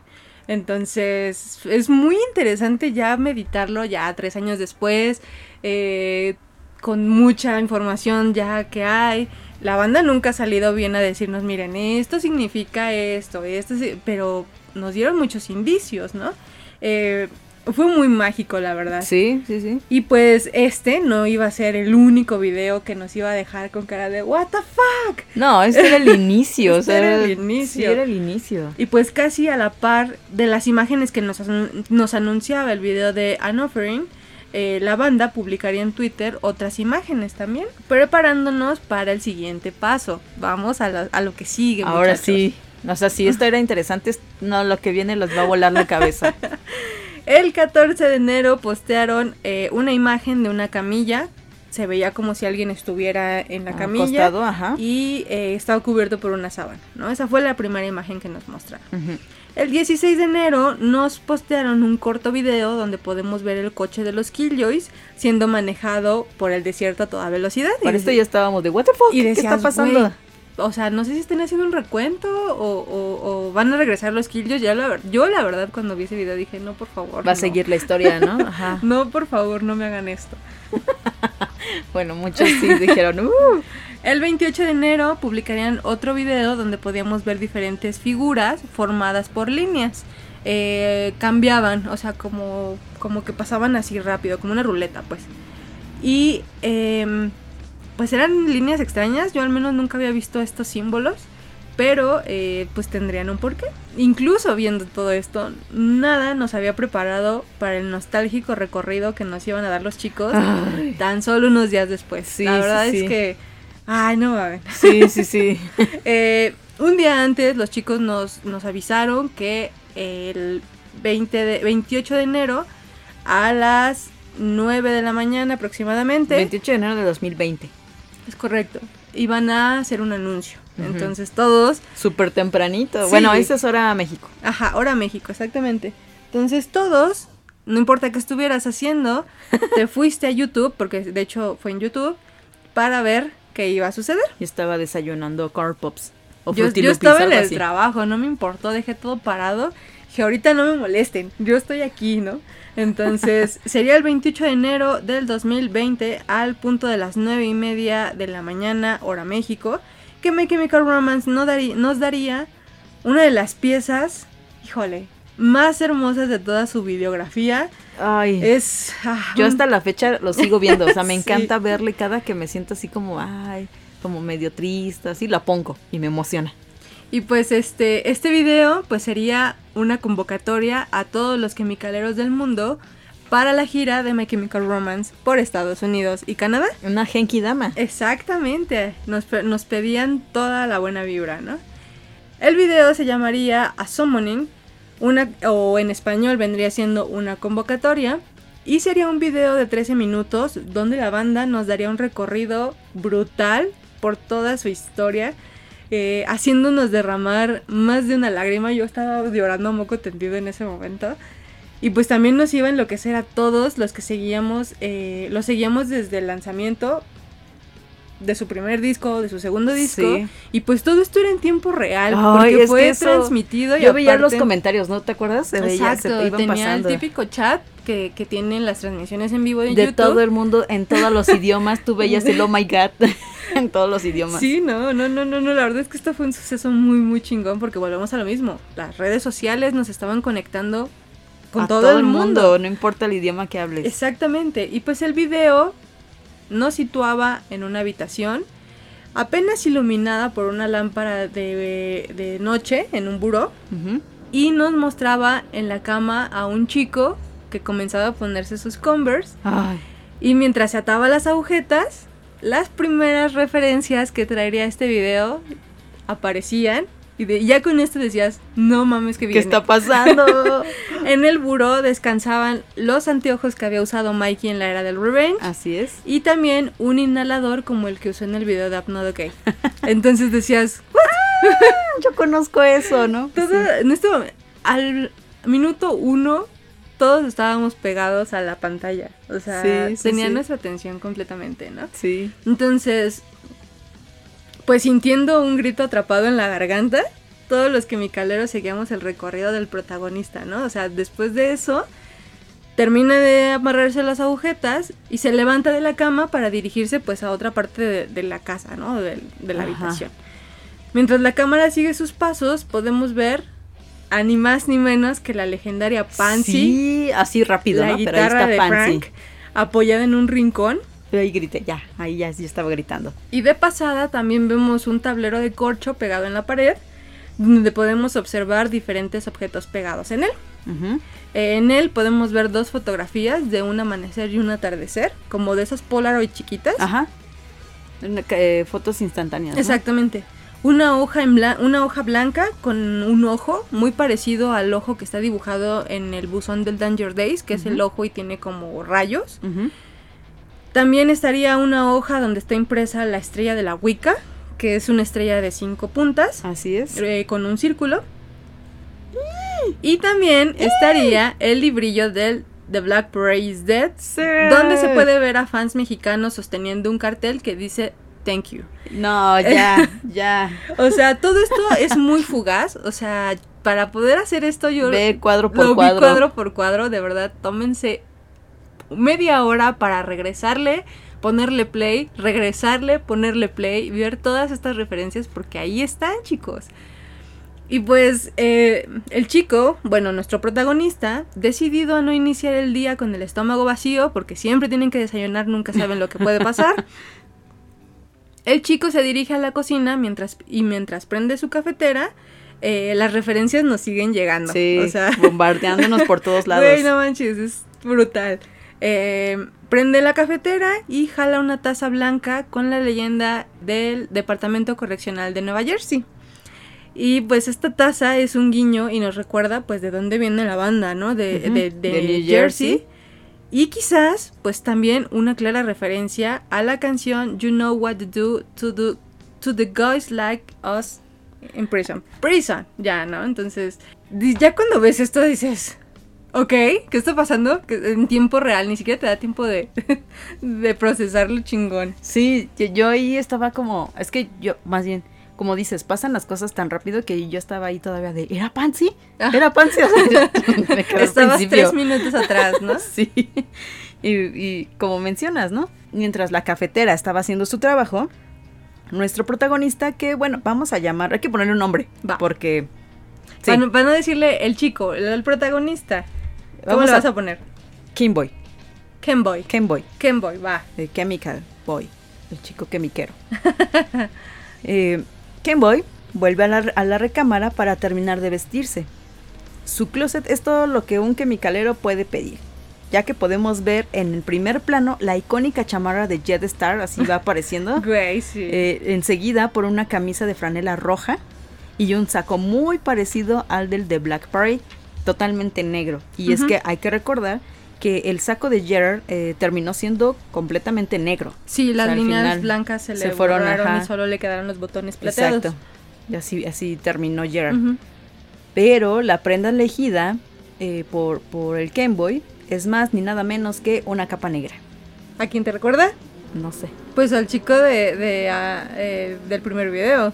Entonces, es muy interesante ya meditarlo ya tres años después, eh, con mucha información ya que hay. La banda nunca ha salido bien a decirnos, miren, esto significa esto, esto, sí", pero nos dieron muchos indicios, ¿no? Eh, fue muy mágico, la verdad. Sí, sí, sí. Y pues este no iba a ser el único video que nos iba a dejar con cara de what the fuck. No, este era el inicio. o Este sea, era el inicio. Sí, era el inicio. Y pues casi a la par de las imágenes que nos, nos anunciaba el video de An Offering, eh, la banda publicaría en Twitter otras imágenes también, preparándonos para el siguiente paso. Vamos a, la- a lo que sigue. Ahora muchachos. sí. O sea, si esto era interesante, es- no, lo que viene los va a volar la cabeza. El 14 de enero postearon eh, una imagen de una camilla. Se veía como si alguien estuviera en la camilla. Acostado, ajá. y eh, estaba cubierto por una sábana, ¿no? Esa fue la primera imagen que nos mostraron. El 16 de enero nos postearon un corto video donde podemos ver el coche de los Killjoys siendo manejado por el desierto a toda velocidad. Y Por esto ya estábamos de, ¿what the fuck? y ¿Qué está pasando? "Güey, o sea, no sé si están haciendo un recuento o, o- o van a regresar los Killjoys. Ya la yo la verdad cuando vi ese video dije, no, por favor. Va a no. seguir la historia, ¿no? Ajá. No, por favor, no me hagan esto. Bueno, muchos sí dijeron, uh. El 28 de enero publicarían otro video donde podíamos ver diferentes figuras formadas por líneas. Eh, cambiaban, o sea, como, como que pasaban así rápido, como una ruleta, pues. Y em, pues eran líneas extrañas, yo al menos nunca había visto estos símbolos, pero eh, pues tendrían un porqué. Incluso viendo todo esto, nada nos había preparado para el nostálgico recorrido que nos iban a dar los chicos Ay. tan solo unos días después. Sí, La verdad sí. es que, ay, no mames. Sí, sí, sí. Eh, un día antes los chicos nos, nos avisaron que el 20 de, 28 de enero a las 9 de la mañana aproximadamente. 28 de enero de 2020. Es correcto. Iban a hacer un anuncio. Entonces todos... Súper tempranito. Sí. Bueno, esa es hora México. Ajá, ahora México, exactamente. Entonces todos, no importa qué estuvieras haciendo, te fuiste a YouTube, porque de hecho fue en YouTube, para ver qué iba a suceder. Yo estaba desayunando corn pops. O Yo, yo estaba en el así. trabajo, no me importó, dejé todo parado. Que ahorita no me molesten, yo estoy aquí, ¿no? Entonces, sería el 28 de enero del 2020 al punto de las 9 y media de la mañana, hora México, que My Chemical Romance no darí- nos daría una de las piezas, híjole, más hermosas de toda su videografía. Ay. Es... ah, Yo hasta la fecha lo sigo viendo, o sea, me Sí. encanta verle cada que me siento así como, ay, como medio triste, así la pongo y me emociona. Y pues este, este video pues sería una convocatoria a todos los quimicaleros del mundo para la gira de My Chemical Romance por Estados Unidos y Canadá. Una Genki Dama. Exactamente, nos, nos pedían toda la buena vibra, ¿no? El video se llamaría A Summoning, una, o en español vendría siendo una convocatoria, y sería un video de 13 minutos donde la banda nos daría un recorrido brutal por toda su historia, eh, haciéndonos derramar más de una lágrima. Yo estaba llorando a moco tendido en ese momento. Y pues también nos iba a enloquecer a todos los que seguíamos, eh, los seguíamos desde el lanzamiento de su primer disco, de su segundo disco. Sí. Y pues todo esto era en tiempo real, Ay, porque fue transmitido. y Yo veía los comentarios, ¿no te acuerdas? Se veía, se Exacto, te iban tenía pasando. el típico chat que, que tienen las transmisiones en vivo de, de YouTube. todo el mundo, en todos los idiomas, tú veías el oh my god en todos los idiomas. Sí, no, no, no, no, no, la verdad es que esto fue un suceso muy, muy chingón porque volvemos a lo mismo. Las redes sociales nos estaban conectando con A todo, el mundo. no importa el idioma que hables. Exactamente. Y pues el video nos situaba en una habitación apenas iluminada por una lámpara de, de noche en un buró y nos mostraba en la cama a un chico que comenzaba a ponerse sus Converse Ay, y mientras se ataba las agujetas, las primeras referencias que traería este video aparecían y de- ya con esto decías, no mames que ¿qué viene. está pasando? En el buró descansaban los anteojos que había usado Mikey en la era del Revenge. Así es. Y también un inhalador como el que usó en el video de Up Not Okay. Entonces decías, Yo conozco eso, ¿no? todo, Sí. en este momen- al minuto uno, todos estábamos pegados a la pantalla. O sea, Sí, sí, tenían sí. nuestra atención completamente, ¿no? Sí. Entonces, pues sintiendo un grito atrapado en la garganta, todos los quimicaleros seguíamos el recorrido del protagonista, ¿no? O sea, después de eso, termina de amarrarse las agujetas y se levanta de la cama para dirigirse pues a otra parte de, de la casa, ¿no? De, de la Ajá. habitación. Mientras la cámara sigue sus pasos, podemos ver a ni más ni menos que la legendaria Pansy, Sí, así rápido, la ¿no? Pero ahí guitarra está de Pansy. Frank, apoyada en un rincón. Yo ahí grité, ya, ahí ya sí estaba gritando. Y de pasada también vemos un tablero de corcho pegado en la pared, donde podemos observar diferentes objetos pegados en él. Eh, en él podemos ver dos fotografías de un amanecer y un atardecer, como de esas Polaroid chiquitas. Ajá. Eh, fotos instantáneas. ¿no? Exactamente. Una hoja, en blan- una hoja blanca con un ojo muy parecido al ojo que está dibujado en el buzón del Danger Days, que es el ojo y tiene como rayos. También estaría una hoja donde está impresa la estrella de la Wicca, que es una estrella de cinco puntas. Así es. eh, con un círculo. Y también estaría el librillo del The Black Parade is Dead, donde se puede ver a fans mexicanos sosteniendo un cartel que dice Thank you. No, ya, ya. O sea, todo esto es muy fugaz. O sea, para poder hacer esto yo Ve cuadro por lo vi cuadro. cuadro por cuadro. De verdad, tómense media hora para regresarle, ponerle play, regresarle, ponerle play, ver todas estas referencias porque ahí están, chicos. Y pues eh, el chico, bueno, nuestro protagonista, decidido a no iniciar el día con el estómago vacío, porque siempre tienen que desayunar, nunca saben lo que puede pasar. El chico se dirige a la cocina mientras, y mientras prende su cafetera, eh, las referencias nos siguen llegando. Sí, o sea, bombardeándonos por todos lados. Güey, no manches, es brutal. Eh, prende la cafetera y jala una taza blanca con la leyenda del Departamento Correccional de Nueva Jersey. Y pues esta taza es un guiño y nos recuerda pues de dónde viene la banda, ¿no? De, de- de de New Jersey. Jersey. Y quizás, pues también una clara referencia a la canción You Know What to Do to, do, to the Guys Like Us in Prison. Prison, ya, ¿no? Entonces, ya cuando ves esto dices, ok, ¿qué está pasando? Que en tiempo real, ni siquiera te da tiempo de, de procesarlo chingón. Sí, yo ahí estaba como, es que yo, más bien, como dices, pasan las cosas tan rápido que yo estaba ahí todavía de, ¿era Pansy? Ah. ¿Era Pansy? Estabas tres minutos atrás, ¿no? sí. Y, y, como mencionas, ¿no? Mientras la cafetera estaba haciendo su trabajo, nuestro protagonista, que bueno, vamos a llamar, hay que ponerle un nombre, Va. porque... Sí. Para, para, no decirle el chico, el, el protagonista. ¿Cómo vamos le vas a, a poner? Kimboy. Kenboy. Kenboy. Kenboy, va. El Chemical Boy, el chico quemiquero. eh, Kenboy vuelve a la, a la, recámara para terminar de vestirse. Su closet es todo lo que un chemicalero puede pedir, ya que podemos ver en el primer plano la icónica chamarra de Jet Star, así va apareciendo. Güey, sí. eh, enseguida por una camisa de franela roja y un saco muy parecido al del de Black Parade, totalmente negro. Y uh -huh. es que hay que recordar que el saco de Gerard eh, terminó siendo completamente negro. Sí, las o sea, líneas blancas se, se le fueron borraron y solo le quedaron los botones plateados. Exacto. Y así, así terminó Gerard. Uh -huh. Pero la prenda elegida eh, por, por el Kenboy es más ni nada menos que una capa negra. ¿A quién te recuerda? No sé. Pues al chico de, de uh, eh, del primer video.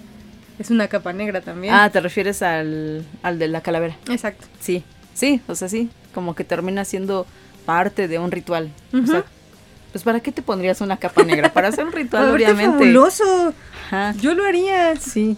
Es una capa negra también. Ah, te refieres al, al de la calavera. Exacto. Sí, sí, o sea, sí. Como que termina siendo parte de un ritual. Uh -huh. O sea, pues ¿para qué te pondrías una capa negra? Para hacer un ritual, obviamente. fabuloso! Ajá. Yo lo haría. Sí.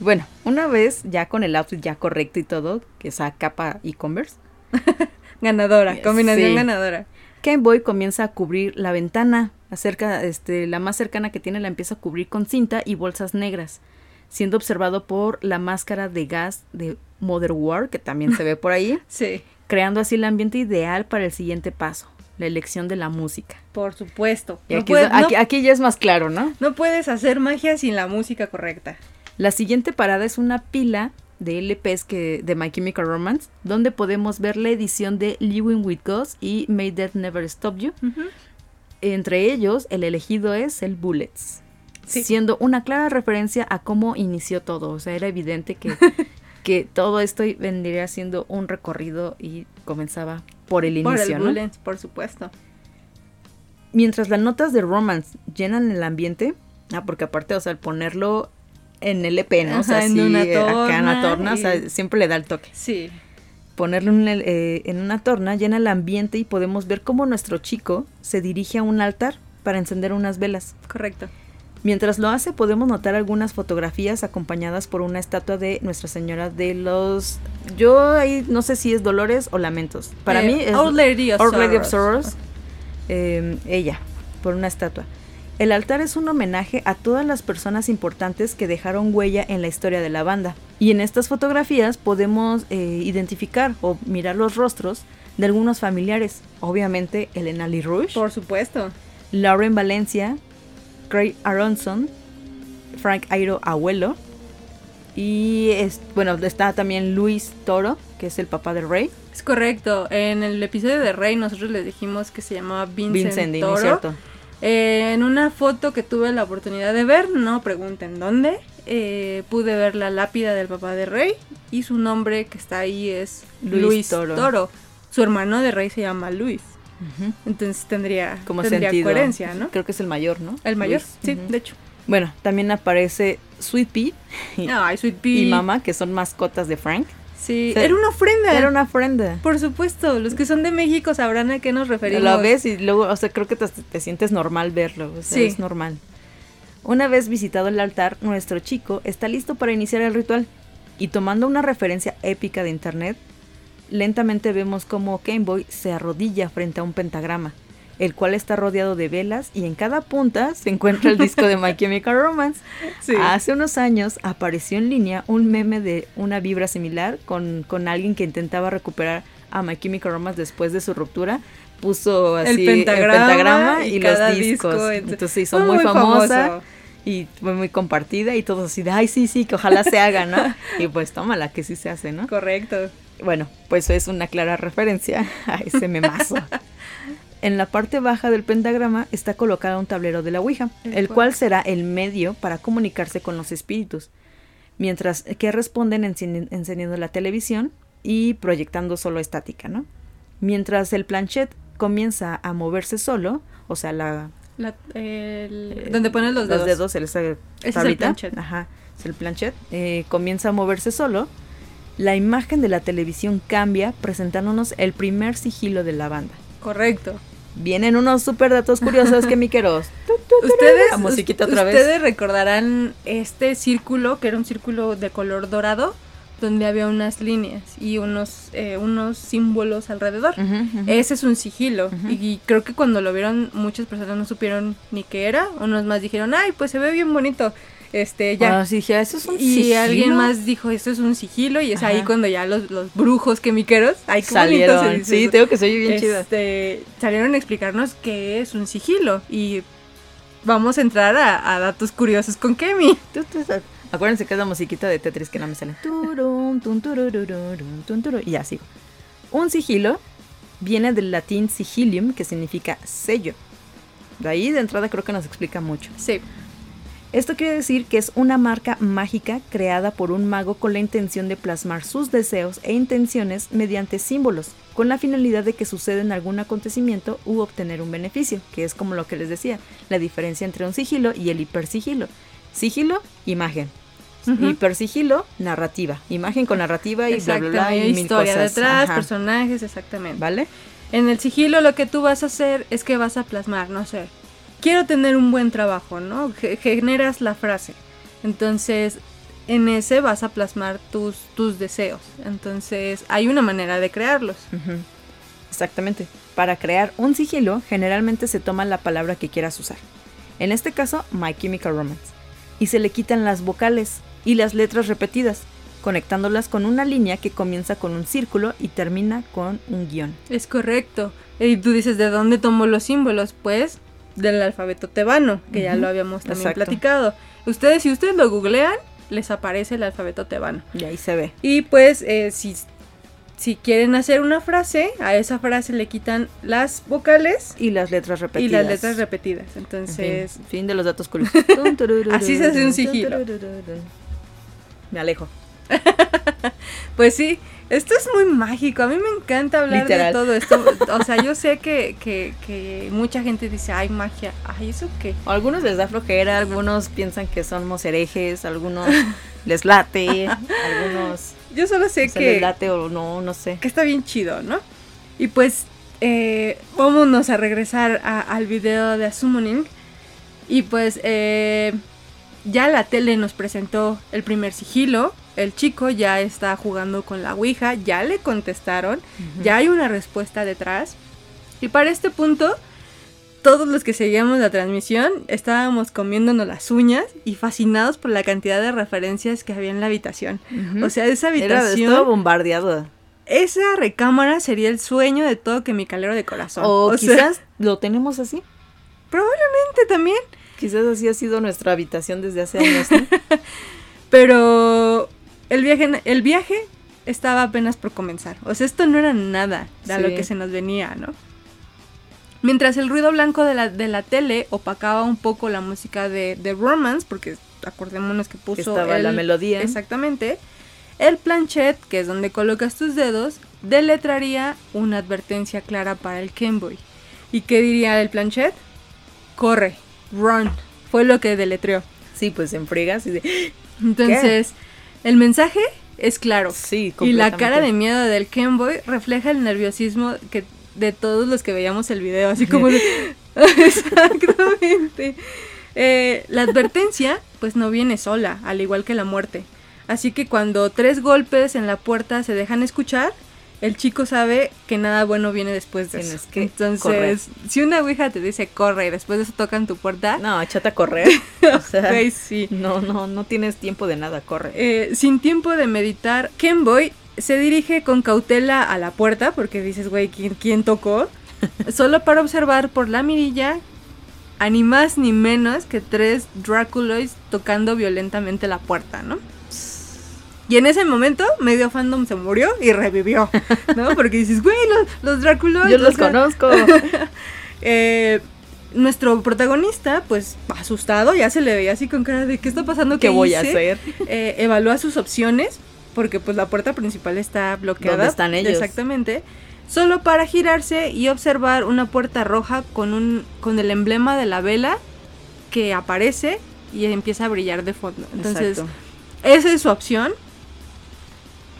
Bueno, una vez ya con el outfit ya correcto y todo, que esa capa y Converse. ganadora, combinación sí. ganadora. Game Boy comienza a cubrir la ventana, acerca, este, la más cercana que tiene la empieza a cubrir con cinta y bolsas negras, siendo observado por la máscara de gas de Mother War, que también se ve por ahí. sí creando así el ambiente ideal para el siguiente paso, la elección de la música. Por supuesto. Y aquí, no puedes, aquí, no, aquí, ya es más claro, ¿no? No puedes hacer magia sin la música correcta. La siguiente parada es una pila de LPs que, de My Chemical Romance, donde podemos ver la edición de Living with Ghost y May Death Never Stop You. Uh -huh. Entre ellos, el elegido es el Bullets. Sí. Siendo una clara referencia a cómo inició todo. O sea, era evidente que que todo esto vendría siendo un recorrido y comenzaba por el por inicio, el ¿no? Por supuesto. Mientras las notas de romance llenan el ambiente, ah, porque aparte, o sea, al ponerlo en el EP, ¿no? Ajá, o sea, en sí, una acá en la torna, y... o sea, siempre le da el toque. Sí. Ponerlo en, el, eh, en una torna llena el ambiente y podemos ver cómo nuestro chico se dirige a un altar para encender unas velas. Correcto. Mientras lo hace, podemos notar algunas fotografías acompañadas por una estatua de Nuestra Señora de los. Yo ahí no sé si es Dolores o Lamentos. Para Eh, mí es. Our Lady of Our Lady of Sorrows. Eh, ella, por una estatua. El altar es un homenaje a todas las personas importantes que dejaron huella en la historia de la banda. Y en estas fotografías podemos eh, identificar o mirar los rostros de algunos familiares. Obviamente, Elena Lee Rouge, Por supuesto. Lauren Valencia, Craig Aronson, Frank Airo Abuelo. Y es, bueno, está también Luis Toro, que es el papá de Rey. Es correcto. En el episodio de Rey nosotros les dijimos que se llamaba Vincent, Vincent, Toro. ¿no es cierto? Eh, en una foto que tuve la oportunidad de ver, no pregunten dónde, eh, pude ver la lápida del papá de Rey y su nombre que está ahí es Luis Luis, Toro. Toro. Su hermano de Rey se llama Luis. Entonces tendría, Como tendría sentido. coherencia, ¿no? Creo que es el mayor, ¿no? El mayor, Luis. sí, de hecho. Bueno, también aparece Sweet Pea y, Ay, Sweet Pea. y Mama, que son mascotas de Frank. Sí, era una ofrenda. Era una ofrenda. Por supuesto, los que son de México sabrán a qué nos referimos. Lo ves y luego, o sea, creo que te, te sientes normal verlo. O sea, Sí. es normal. Una vez visitado el altar, nuestro chico está listo para iniciar el ritual. Y tomando una referencia épica de internet, lentamente vemos cómo Boy se arrodilla frente a un pentagrama, el cual está rodeado de velas y en cada punta se encuentra el disco de My Chemical Romance. Sí. Hace unos años apareció en línea un meme de una vibra similar con, con alguien que intentaba recuperar a My Chemical Romance después de su ruptura. Puso así el pentagrama, y, los discos. disco. Entonces se hizo Fue muy, famosa famoso. y fue muy compartida y todos así de, ay, sí, sí, que ojalá se haga, ¿no? y pues tómala, que sí se hace, ¿no? Correcto. Bueno, pues es una clara referencia a ese memazo. En la parte baja del pentagrama está colocado un tablero de la Ouija, El el cual- será el medio para comunicarse con los espíritus, mientras que responden encendiendo la televisión y proyectando solo estática, ¿no? Mientras el planchet comienza a moverse solo, o sea, la, La- el- eh, donde pones los dedos. el, esa el tablita, planchet. Ajá, es el planchet. eh, comienza a moverse solo. La imagen de la televisión cambia presentándonos el primer sigilo de la banda. Correcto. Vienen unos super datos curiosos que miqueros. Ustedes, La musiquita otra vez. ustedes recordarán este círculo, que era un círculo de color dorado, donde había unas líneas y unos, eh, unos símbolos alrededor. Ese es un sigilo. Y creo que cuando lo vieron, muchas personas no supieron ni qué era. Unos más dijeron, ay, pues se ve bien bonito. Este, ya. Ah, sí, dije, eso es un y sigilo. alguien más dijo, esto es un sigilo. Y es ahí Ajá. cuando ya los, los brujos quemiqueros, bonito se salieron. Sí, tengo que soy bien chida. este, salieron a explicarnos qué es un sigilo. Y vamos a entrar a, a datos curiosos con Kemi. Tu, tu. Acuérdense que es la musiquita de Tetris que no me sale. Y ya sigo. Un sigilo viene del latín sigilium, que significa sello. De ahí de entrada creo que nos explica mucho. Sí, Esto quiere decir que es una marca mágica creada por un mago con la intención de plasmar sus deseos e intenciones mediante símbolos, con la finalidad de que suceda en algún acontecimiento u obtener un beneficio, que es como lo que les decía, la diferencia entre un sigilo y el hipersigilo. Sigilo, imagen. Ujú. Hipersigilo, narrativa. Imagen con narrativa y bla, bla, bla. exactamente. Y mil historia cosas. detrás, Ajá. personajes, exactamente. ¿Vale? En el sigilo lo que tú vas a hacer es que vas a plasmar, no sé, quiero tener un buen trabajo, ¿no? Ge- generas la frase. Entonces, en ese vas a plasmar tus, tus deseos. Entonces, hay una manera de crearlos. Exactamente. Para crear un sigilo, generalmente se toma la palabra que quieras usar. En este caso, My Chemical Romance. Y se le quitan las vocales y las letras repetidas, conectándolas con una línea que comienza con un círculo y termina con un guion. Es correcto. Y tú dices, ¿de dónde tomo los símbolos? Pues del alfabeto tebano, que ya lo habíamos también exacto. platicado. Ustedes, si ustedes lo googlean, les aparece el alfabeto tebano. Y ahí se ve. Y pues eh, si, si quieren hacer una frase, a esa frase le quitan las vocales Y las letras repetidas. y las letras repetidas. En fin, Entonces, fin de los datos curiosos. Así se hace un sigilo. Me alejo. pues sí, esto es muy mágico. A mí me encanta hablar Literal. de todo esto. O sea, yo sé que, que, que mucha gente dice, ay, magia, ay, ¿eso qué? Algunos les da flojera, algunos piensan que somos herejes, algunos les late, algunos Yo solo sé se que... les late o no, no sé. que está bien chido, ¿no? Y pues, eh, vámonos a regresar a- al video de Summoning. Y pues, eh, ya la tele nos presentó el primer sigilo. El chico ya está jugando con la Ouija, ya le contestaron, ya hay una respuesta detrás. Y para este punto, todos los que seguíamos la transmisión estábamos comiéndonos las uñas y fascinados por la cantidad de referencias que había en la habitación. O sea, esa Era habitación... estaba bombardeado. Esa recámara sería el sueño de todo que mi calero de corazón. O, O sea, quizás lo tenemos así. probablemente también. Quizás así ha sido nuestra habitación desde hace años. ¿no? Pero el viaje, el viaje estaba apenas por comenzar. O sea, esto no era nada de lo que se nos venía, ¿no? Mientras el ruido blanco de la, de la tele opacaba un poco la música de, de Romance, porque acordémonos que puso Estaba la el- melodía. Exactamente. El planchet, que es donde colocas tus dedos, deletraría una advertencia clara para el Kenboy. ¿Y qué diría el planchet? Corre, run. Fue lo que deletreó. Sí, pues en friegas y de... Entonces, el mensaje es claro. Sí, Y la cara de miedo del Kenboy refleja el nerviosismo que de todos los que veíamos el video, así como de... Exactamente. Eh, la advertencia, pues no viene sola, al igual que la muerte. Así que cuando tres golpes en la puerta se dejan escuchar, el chico sabe que nada bueno viene después de Tienes eso. que Entonces, correr. si una ouija te dice corre y después de eso tocan tu puerta, No, échate a correr. O sea, güey, sí. no, no, no tienes tiempo de nada, corre. Eh, sin tiempo de meditar, Kenboy se dirige con cautela a la puerta porque dices, güey, ¿quién, quién tocó? Solo para observar por la mirilla a ni más ni menos que tres Draculoids tocando violentamente la puerta, ¿no? Y en ese momento, medio fandom se murió y revivió, ¿no? Porque dices, güey, los, los Dráculos. Yo o los sea, conozco. eh, nuestro protagonista, pues asustado, ya se le veía así con cara de qué está pasando, ¿Qué voy a hice?". hacer? Eh, evalúa sus opciones, porque pues la puerta principal está bloqueada. ¿Dónde están ellos? Exactamente. Solo para girarse y observar una puerta roja con un con el emblema de la vela que aparece y empieza a brillar de fondo. Entonces, Exacto. esa es su opción.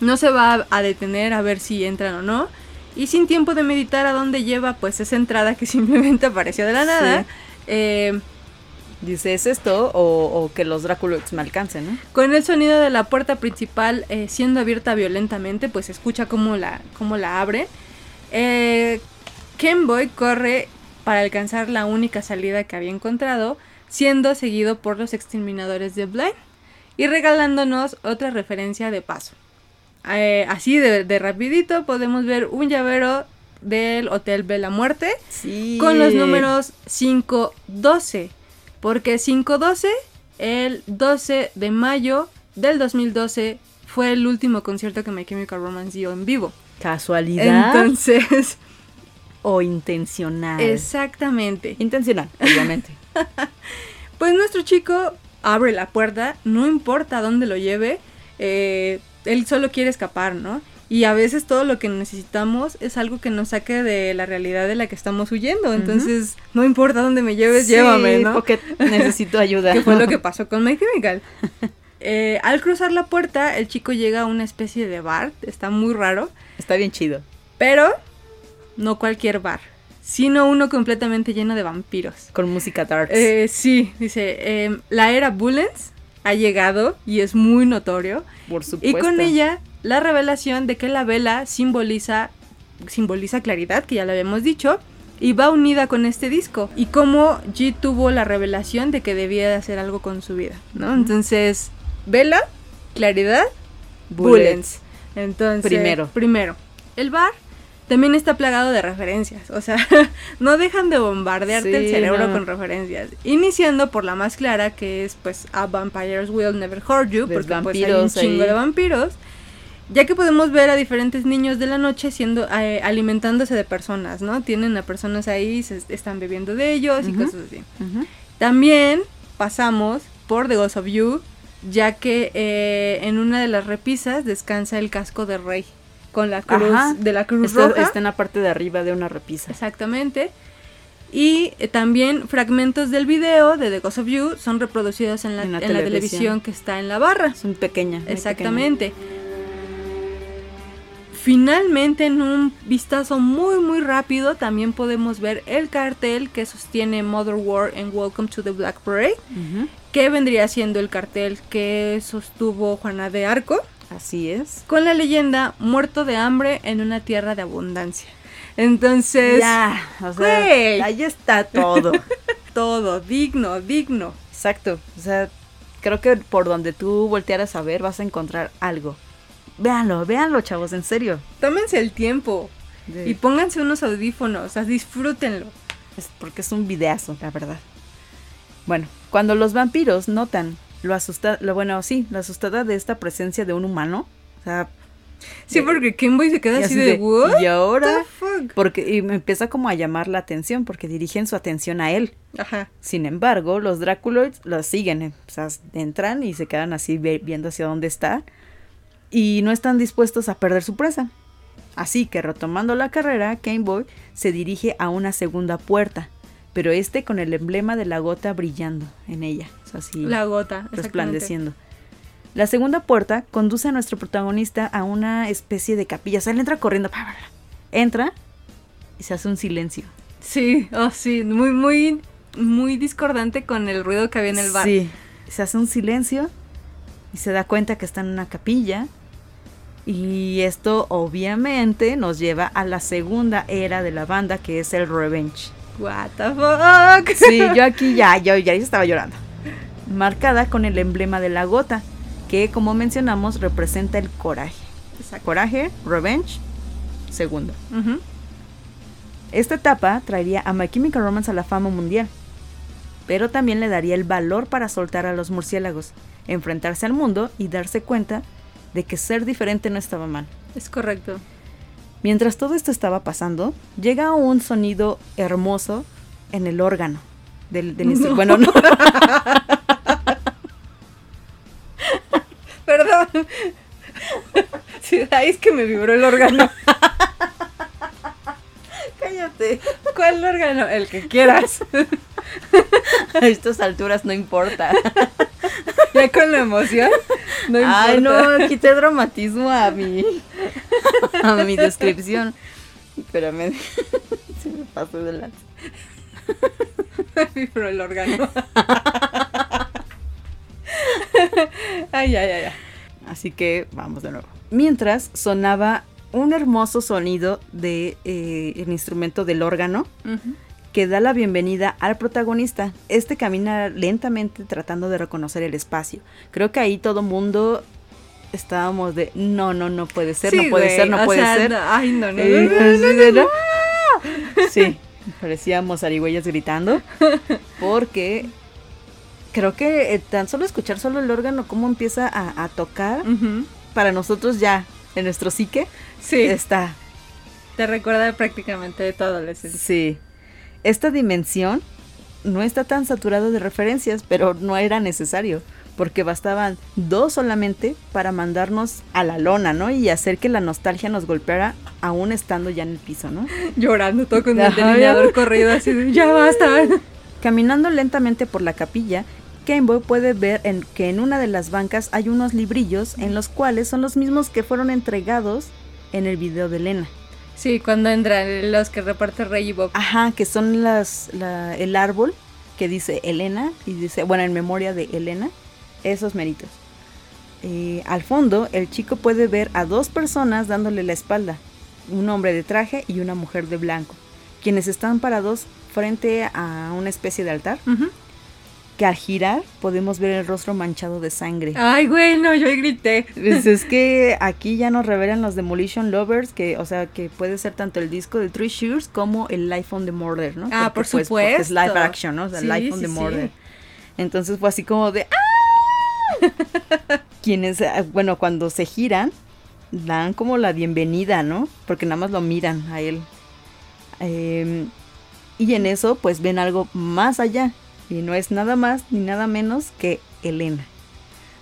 No se va a- detener a ver si entran o no. Y sin tiempo de meditar a dónde lleva, pues esa entrada que simplemente apareció de la nada. Sí. eh, Dice, ¿es esto o, o que los Dráculos me alcancen, no? con el sonido de la puerta principal eh, siendo abierta violentamente, pues escucha cómo la, cómo la abre. Eh, Kenboy corre para alcanzar la única salida que había encontrado, siendo seguido por los exterminadores de Blind y regalándonos otra referencia de paso. Eh, así de, de rapidito podemos ver un llavero del Hotel Bella Muerte Sí. con los números 512. Porque 512, el 12 de mayo del 2012, fue el último concierto que My Chemical Romance dio en vivo. ¿Casualidad Entonces, o intencional? exactamente. Intencional, obviamente. Pues nuestro chico abre la puerta, no importa dónde lo lleve, eh, él solo quiere escapar, ¿no? Y a veces todo lo que necesitamos es algo que nos saque de la realidad de la que estamos huyendo. Entonces, no importa dónde me lleves, Sí, llévame, ¿no? Porque necesito ayuda. que fue lo que pasó con My Chemical. Eh, al cruzar la puerta, el chico llega a una especie de bar, está muy raro, Está bien chido. pero no cualquier bar, sino uno completamente lleno de vampiros. Con música dark. Eh, sí, dice, em, la era Bullens ha llegado y es muy notorio, por y supuesto. con ella la revelación de que la vela simboliza, simboliza claridad, que ya lo habíamos dicho, y va unida con este disco. Y cómo G tuvo la revelación de que debía de hacer algo con su vida, ¿no? Entonces, vela, claridad, Bullens. Entonces, Primero. Primero. El bar también está plagado de referencias. O sea, no dejan de bombardearte el cerebro no. con referencias. Iniciando por la más clara, que es pues A Vampires Will Never Hurt You, porque pues hay un chingo ahí. de vampiros. Ya que podemos ver a diferentes niños de la noche siendo eh, alimentándose de personas, ¿no? Tienen a personas ahí, se están bebiendo de ellos y cosas así. También pasamos por The Ghost of You, ya que eh, en una de las repisas descansa el casco de rey con la cruz Ajá. de la cruz Está, roja. está en la parte de arriba de una repisa. Exactamente. Y eh, también fragmentos del video de The Ghost of You son reproducidos en la, En la en la televisión que está en la barra. Es un pequeña. muy Exactamente. Finalmente, en un vistazo muy muy rápido, también podemos ver el cartel que sostiene Mother War en Welcome to the Black Parade, que vendría siendo el cartel que sostuvo Juana de Arco, Así es. con la leyenda Muerto de hambre en una tierra de abundancia. Entonces, ya, o sea, güey. ahí está todo. todo digno, digno. Exacto. O sea, creo que por donde tú voltearas a ver vas a encontrar algo. Véanlo, véanlo, chavos, en serio. Tómense el tiempo y pónganse unos audífonos, o sea, disfrútenlo. Es porque es un videazo, la verdad. Bueno, cuando los vampiros notan lo asusta, lo bueno, sí, la asustada de esta presencia de un humano, o sea, Sí, porque Kimboy se queda así de, de, ¿what? ¿y ahora? the fuck? porque y me empieza como a llamar la atención porque dirigen su atención a él. Ajá. Sin embargo, los Dráculoids los siguen, eh, o sea, entran y se quedan así viendo hacia dónde está y no están dispuestos a perder su presa. Así que retomando la carrera, Boy se dirige a una segunda puerta, pero este con el emblema de la gota brillando en ella, o sea, así La gota. resplandeciendo. La segunda puerta conduce a nuestro protagonista a una especie de capilla, o sea, él entra corriendo, entra y se hace un silencio. Sí, oh sí, muy, muy, muy discordante con el ruido que había en el bar. Sí, se hace un silencio y se da cuenta que está en una capilla. Y esto obviamente nos lleva a la segunda era de la banda que es el Revenge. What the fuck? Sí, yo aquí ya, yo ya estaba llorando. Marcada con el emblema de la gota, que como mencionamos representa el coraje. Exacto. Coraje, Revenge, segundo. Esta etapa traería a My Chemical Romance a la fama mundial, pero también le daría el valor para soltar a los murciélagos, enfrentarse al mundo y darse cuenta de que ser diferente no estaba mal. Es correcto. Mientras todo esto estaba pasando, llega un sonido hermoso en el órgano del, del No. Bueno, no. Perdón. Sí, ahí es que me vibró el órgano. Cállate. ¿Cuál órgano? El que quieras. A estas alturas no importa. Con la emoción. No importa. Ay, no, quité dramatismo a mi, a mi descripción. Espérame, se me pasó de la... Me vibró el órgano. Ay, ay, ay, ay. Así que vamos de nuevo. Mientras sonaba un hermoso sonido de eh, el instrumento del órgano Ujú. Que da la bienvenida al protagonista. Este camina lentamente tratando de reconocer el espacio. Creo que ahí todo mundo estábamos de no, no, no puede ser, no puede ser, no puede sea, ser. no, ay, no, no, Eh, no, "No". Sí, parecíamos arigüeyas gritando. Porque creo que eh, tan solo escuchar solo el órgano, cómo empieza a, a tocar, para nosotros ya, en nuestro psique, Sí, está. te recuerda prácticamente de tu adolescencia. Sí. Esta dimensión no está tan saturado de referencias, pero no era necesario. Porque bastaban dos solamente para mandarnos a la lona, ¿no? Y hacer que la nostalgia nos golpeara aún estando ya en el piso, ¿no? Llorando todo con el delineador corrido así de, ya basta. Caminando lentamente por la capilla, Kenboy puede ver en, que en una de las bancas hay unos librillos en los cuales son los mismos que fueron entregados en el video de Elena. Sí, cuando entran los que reparte Rey y Bob. Ajá, que son las la- el árbol que dice Elena y dice, bueno, en memoria de Elena, esos méritos. Eh, al fondo, el chico puede ver a dos personas dándole la espalda, un hombre de traje y una mujer de blanco, quienes están parados frente a una especie de altar, Ujú. Que al girar podemos ver el rostro manchado de sangre. Ay, güey, no, yo grité. Pues es que aquí ya nos revelan los Demolition Lovers, que, o sea, que puede ser tanto el disco de Three Shears como el Life on the Murder, ¿no? Ah, por pues, porque es live supuesto. action, ¿no? O sea, Sí, Life on sí, the sí. Murder. Entonces fue así como de ¡Ah! Quienes, ah, bueno, cuando se giran, dan como la bienvenida, ¿no? Porque nada más lo miran a él. Em, y en eso, pues ven algo más allá. Y no es nada más ni nada menos que Elena.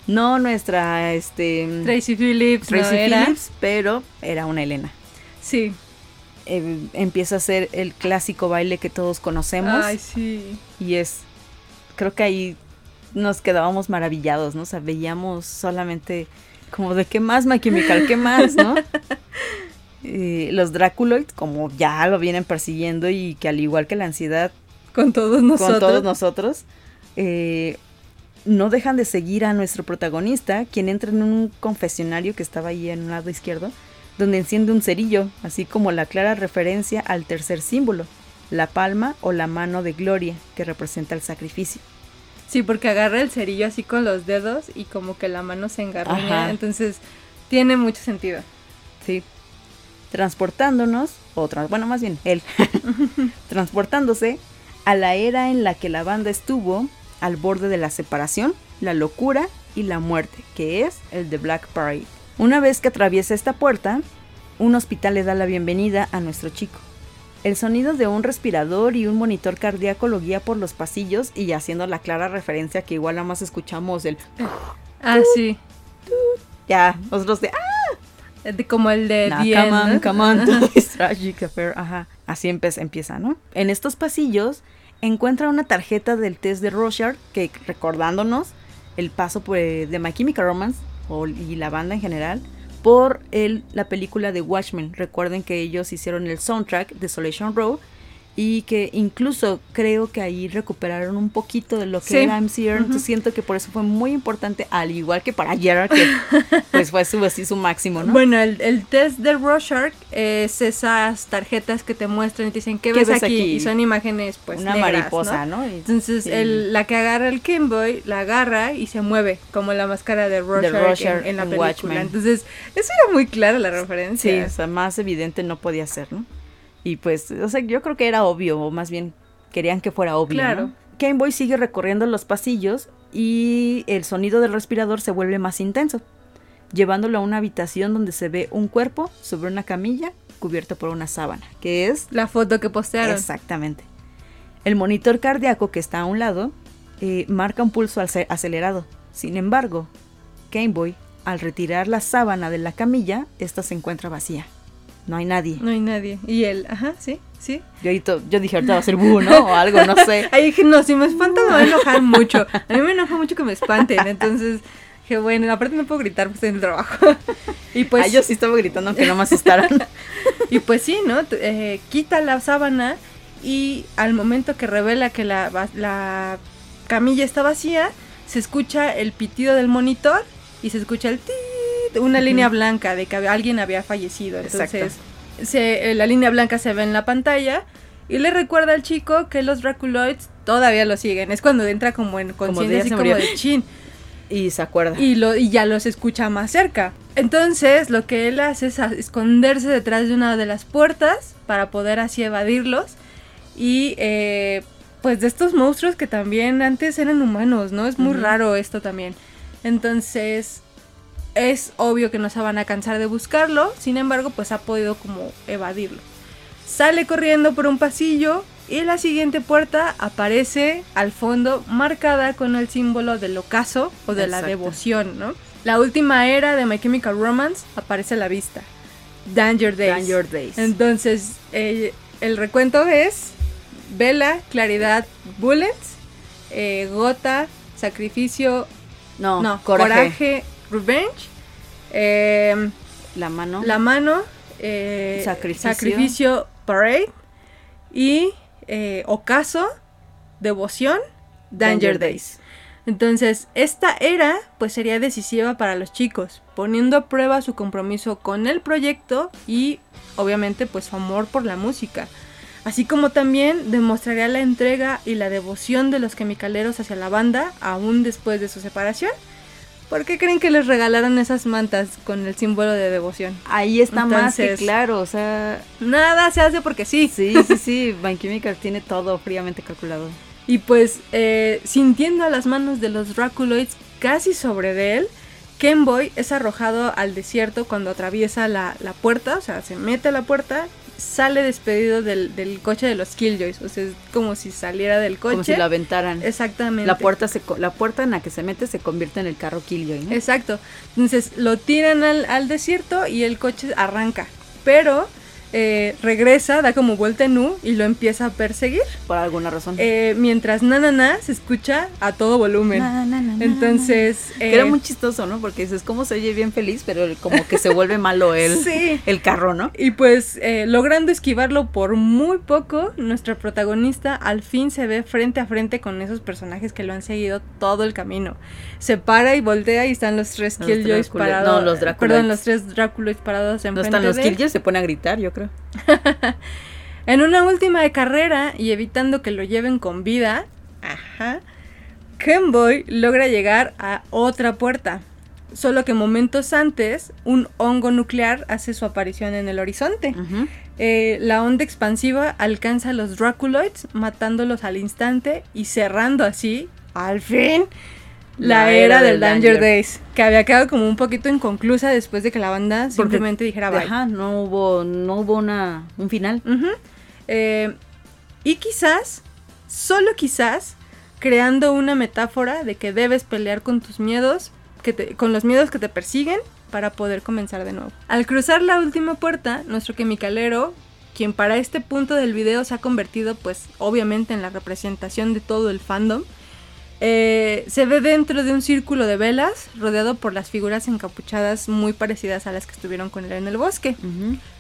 No nuestra, este... Tracy Phillips, Tracy ¿no era? Phillips, pero era una Elena. Sí. Eh, empieza a ser el clásico baile que todos conocemos Ay, sí. y es, creo que ahí nos quedábamos maravillados, ¿no? O sea, veíamos solamente como de qué más, My Chemical, qué más, ¿no? Eh, los Draculoid, como ya lo vienen persiguiendo y que al igual que la ansiedad Con todos nosotros. con todos nosotros, eh, no dejan de seguir a nuestro protagonista, quien entra en un confesionario que estaba ahí en un lado izquierdo, donde enciende un cerillo, así como la clara referencia al tercer símbolo, la palma o la mano de Gloria, que representa el sacrificio. Sí, porque agarra el cerillo así con los dedos y como que la mano se engarruña. Entonces, tiene mucho sentido. Sí. Transportándonos, o bueno, más bien él, transportándose a la era en la que la banda estuvo al borde de la separación, la locura y la muerte, que es el de Black Parade. Una vez que atraviesa esta puerta, un hospital le da la bienvenida a nuestro chico. El sonido de un respirador y un monitor cardíaco lo guía por los pasillos y haciendo la clara referencia que igual nada más escuchamos el Ah, sí. ya, nosotros de "Ah, De- como el de Nah, come on, ¿no? come on tragic affair. Ajá. Así empieza, ¿no? En estos pasillos encuentra una tarjeta del test de Rorschach que recordándonos el paso eh, de My Chemical Romance y la banda en general por el, la película de Watchmen. Recuerden que ellos hicieron el soundtrack de Desolation Row y que incluso creo que ahí recuperaron un poquito de lo que Sí. era MCR. Entonces siento que por eso fue muy importante, al igual que para Gerard, que pues fue su, así su máximo, ¿no? Bueno, el, el test de Rorschach es esas tarjetas que te muestran y te dicen ¿qué, ¿Qué ves, ves aquí? aquí? Y son imágenes pues una negras, mariposa, ¿no? Entonces Sí. el- la que agarra el Kimboy la agarra y se mueve como la máscara de Rorschach, Rorschach en, en la película. Watchmen. Entonces eso era muy clara la Sí, referencia. o sea, más evidente no podía ser, ¿no? Y pues, o sea, yo creo que era obvio, o más bien querían que fuera obvio. Claro. ¿no? Game Boy sigue recorriendo los pasillos y el sonido del respirador se vuelve más intenso. llevándolo a una habitación donde se ve un cuerpo sobre una camilla cubierto por una sábana, que es La foto que postearon. exactamente. El monitor cardíaco que está a un lado eh, marca un pulso ace- acelerado. Sin embargo, Game Boy, al retirar la sábana de la camilla, esta se encuentra vacía. No hay nadie. No hay nadie. Y él, ajá, sí, sí. Yo, yo dije, ahorita va a ser búho, ¿no? O algo, no sé. Ahí dije, no, si me espantan me va a enojar mucho. A mí me enoja mucho que me espanten. Entonces, dije, bueno, aparte no puedo gritar porque estoy en el trabajo. Y pues, Ah, yo sí estaba gritando aunque no me asustaran. y pues sí, ¿no? Eh, quita la sábana y al momento que revela que la, la camilla está vacía, se escucha el pitido del monitor y se escucha el tit, una línea blanca de que alguien había fallecido. Entonces, se- eh, la línea blanca se ve en la pantalla y le recuerda al chico que los Draculoids todavía lo siguen. Es cuando entra como en conciencia así como de chin Y se acuerda. y, lo, y ya los escucha más cerca. Entonces lo que él hace es esconderse detrás de una de las puertas para poder así evadirlos. Y eh, pues de estos monstruos que también antes eran humanos, ¿no? Es muy raro esto también. Entonces es obvio que no se van a cansar de buscarlo, sin embargo pues ha podido como evadirlo. Sale corriendo por un pasillo y la siguiente puerta aparece al fondo marcada con el símbolo del ocaso o de la devoción, ¿no? La última era de My Chemical Romance aparece a la vista. Danger Days. Danger Days. Entonces, eh, el recuento es Vela, Claridad, Bullets, eh, Gota, Sacrificio, no, no, coraje. Coraje, Revenge, eh, La mano. La Mano, eh, Sacrificio. Sacrificio, Parade y eh, Ocaso, Devoción, Danger, Danger Days. Entonces, esta era pues sería decisiva para los chicos, poniendo a prueba su compromiso con el proyecto y obviamente pues su amor por la música. Así como también demostraría la entrega y la devoción de los quimicaleros hacia la banda aún después de su separación. ¿Por qué creen que les regalaron esas mantas con el símbolo de devoción? Ahí está más que claro, o sea, Nada se hace porque sí. sí, sí, sí, Chemical tiene todo fríamente calculado. Y pues, eh, sintiendo a las manos de los Draculoids casi sobre él, Kenboy es arrojado al desierto cuando atraviesa la, la puerta, o sea, se mete a la puerta, sale despedido del, del coche de los Killjoys, o sea, es como si saliera del coche. Como si lo aventaran. Exactamente. La puerta, se, la puerta en la que se mete se convierte en el carro Killjoy, ¿no? Exacto. Entonces lo tiran al, al desierto y el coche arranca. Pero eh, regresa, da como vuelta en U y lo empieza a perseguir. Por alguna razón. Eh, mientras Nanana se escucha a todo volumen. Na, na, na, na. Entonces. Que era eh, muy chistoso, ¿no? Porque dices, ¿cómo se oye bien feliz? Pero como que se vuelve malo el, Sí. el carro, ¿no? Y pues eh, logrando esquivarlo por muy poco, nuestra protagonista al fin se ve frente a frente con esos personajes que lo han seguido todo el camino. Se para y voltea y están los tres Killjoys parados. no, los. Perdón, los tres Dráculos parados en No están los Killjoys, se pone a gritar, yo creo. En una última de carrera y evitando que lo lleven con vida, ajá, Kenboy logra llegar a otra puerta. Solo que momentos antes, un hongo nuclear hace su aparición en el horizonte. Eh, la onda expansiva alcanza a los Draculoids, matándolos al instante y cerrando así, al fin, la, era, del Danger, Days, que había quedado como un poquito inconclusa después de que la banda Porque- simplemente dijera bye. Ajá, no hubo, no hubo una, un final. Eh, y quizás, solo quizás, creando una metáfora de que debes pelear con tus miedos, que te- con los miedos que te persiguen para poder comenzar de nuevo. Al cruzar la última puerta, nuestro quimicalero, quien para este punto del video se ha convertido pues obviamente en la representación de todo el fandom, eh, se ve dentro de un círculo de velas rodeado por las figuras encapuchadas muy parecidas a las que estuvieron con él en el bosque.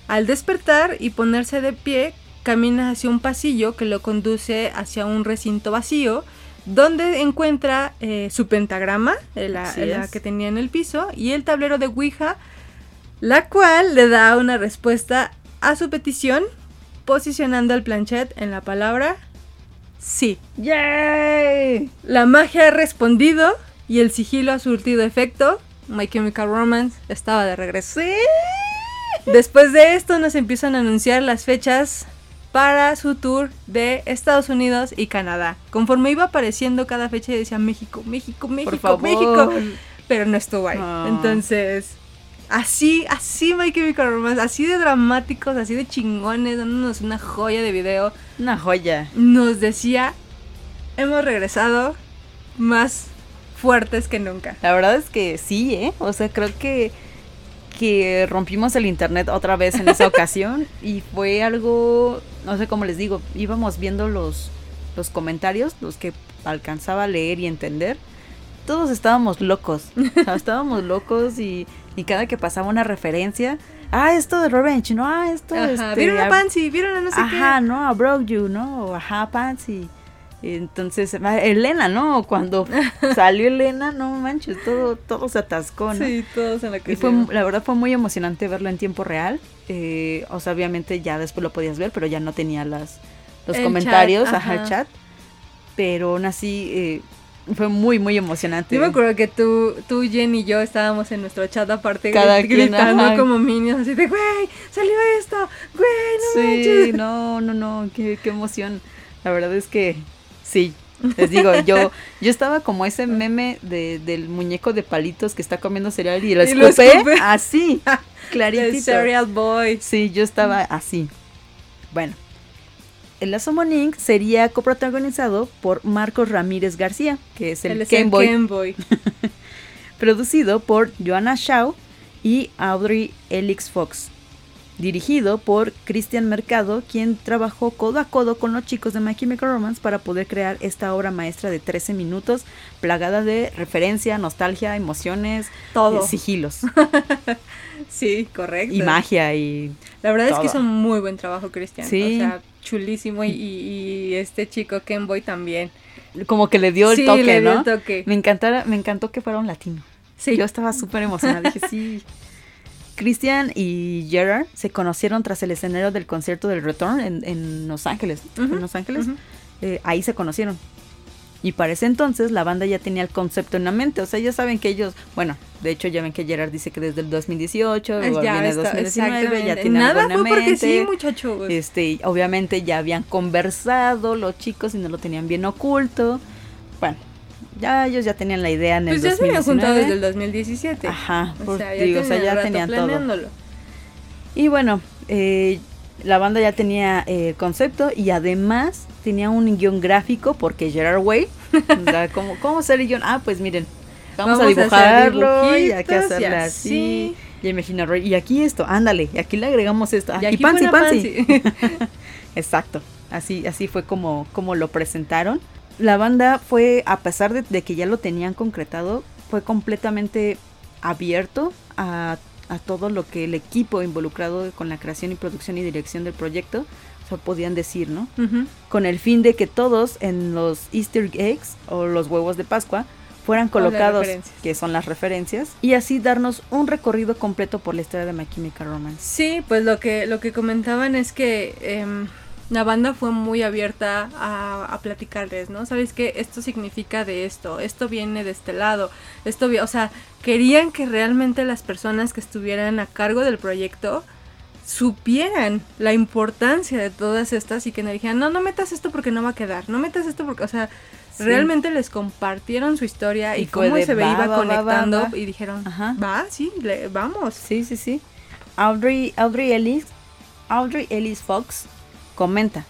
Al despertar y ponerse de pie, camina hacia un pasillo que lo conduce hacia un recinto vacío, donde encuentra eh, su pentagrama, eh, la, que tenía en el piso, y el tablero de Ouija, la cual le da una respuesta a su petición, posicionando el planchet en la palabra sí. ¡Yay! La magia ha respondido y el sigilo ha surtido efecto. My Chemical Romance estaba de regreso. Después de esto nos empiezan a anunciar las fechas para su tour de Estados Unidos y Canadá. Conforme iba apareciendo cada fecha decía México, México, México. México. pero no estuvo ahí. Ah. Entonces, así, así My Chemical Romance, así de dramáticos, así de chingones, dándonos una joya de video, Una joya. nos decía, hemos regresado más fuertes que nunca. La verdad es que sí, ¿eh? O sea, creo que, que rompimos el internet otra vez en esa ocasión y fue algo, no sé cómo les digo, íbamos viendo los, los comentarios, los que alcanzaba a leer y entender. Todos estábamos locos, o sea, estábamos locos y, y cada que pasaba una referencia, ah, esto de Revenge, ¿no? Ah, esto Ajá, este, ¿Vieron a a- Pansy? ¿Vieron a no sé Ajá, qué? no, a Broke You, ¿no? O Ajá, Pansy. Entonces, ah, Elena, ¿no? Cuando salió Elena, no manches, todo, todo se atascó, ¿no? Sí, todos en la que Y fue, la verdad fue muy emocionante verlo en tiempo real. Eh, o sea, obviamente ya después lo podías ver, pero ya no tenía las, los El comentarios, chat, ajá, el ajá. chat. Pero aún así eh, fue muy, muy emocionante. Yo me acuerdo que tú, tú, Jen y yo estábamos en nuestro chat aparte Cada quien, gritando ajá. como minions, así de, güey, salió esto, güey, no Sí, manches. no, no, no, qué, qué emoción. La verdad es que sí. Les digo, yo, yo estaba como ese meme de, del muñeco de palitos que está comiendo cereal y lo escupe. así, claritito. Serial Boy. Sí, yo estaba así. Bueno, el Lazo Monink sería coprotagonizado por Marcos Ramírez García, que es el Él es Ken el Boy, Ken Boy. producido por Joanna Shaw y Audrey Elix Fox. Dirigido por Cristian Mercado, quien trabajó codo a codo con los chicos de My Chemical Romance para poder crear esta obra maestra de 13 minutos, plagada de referencia, nostalgia, emociones, Todo. eh, sigilos Sí, correcto. y magia y La verdad es que hizo muy buen trabajo, Cristian. Sí. O sea, chulísimo. Y, y- y este chico, Ken Boy, también. como que le dio el sí, toque, le dio ¿no? el toque. Me encantara, me encantó que fuera un latino. Sí. Yo estaba súper emocionada, dije sí. Christian y Gerard se conocieron tras el escenario del concierto del Return en, en Los Ángeles. En Los Ángeles. Eh, ahí se conocieron. Y para ese entonces la banda ya tenía el concepto en la mente. O sea, ya saben que ellos, bueno, de hecho ya ven que Gerard dice que desde el 2018, Ah, luego viene está- 2019, ya exactamente. tiene Nada algo en fue la porque mente. sí, muchachos. Este, obviamente ya habían conversado los chicos y no lo tenían bien oculto. Bueno, ya ellos ya tenían la idea en el pues ya se habían 2019. juntado desde el 2017. Ajá, O pues, sea, ya digo, o sea, ya tenían todo. Y bueno, eh, la banda ya tenía eh, el concepto y además tenía un guion gráfico porque Gerard Way, o sea, ¿cómo, ¿cómo hacer el guion? Ah, pues miren, vamos, a Vamos a dibujarlo y hay que y hacerle así. Y imagina, Roy, y aquí esto, ándale, y aquí le agregamos esto. Ah, Y y, Pansy. Pansy. Exacto, así, así fue como, como lo presentaron. La banda fue, a pesar de, de que ya lo tenían concretado, fue completamente abierto a, a todo lo que el equipo involucrado con la creación y producción y dirección del proyecto o sea, podían decir, ¿no? Con el fin de que todos en los Easter eggs o los huevos de Pascua fueran colocados, que son las referencias, y así darnos un recorrido completo por la historia de My Chemical Romance. Sí, pues lo que, lo que comentaban es que em, la banda fue muy abierta a, a platicarles, ¿no? ¿Sabes qué? Esto significa de esto, esto viene de este lado, esto, o sea, querían que realmente las personas que estuvieran a cargo del proyecto supieran la importancia de todas estas y que no dijeran, no, no metas esto porque no va a quedar, no metas esto porque, o sea, Sí. realmente les compartieron su historia y, cómo se ve- va, iba va, conectando va. y dijeron, Ajá. va, sí, le- vamos. Sí, sí, sí. Audrey, Audrey Ellis, Audrey Ellis Fox comenta,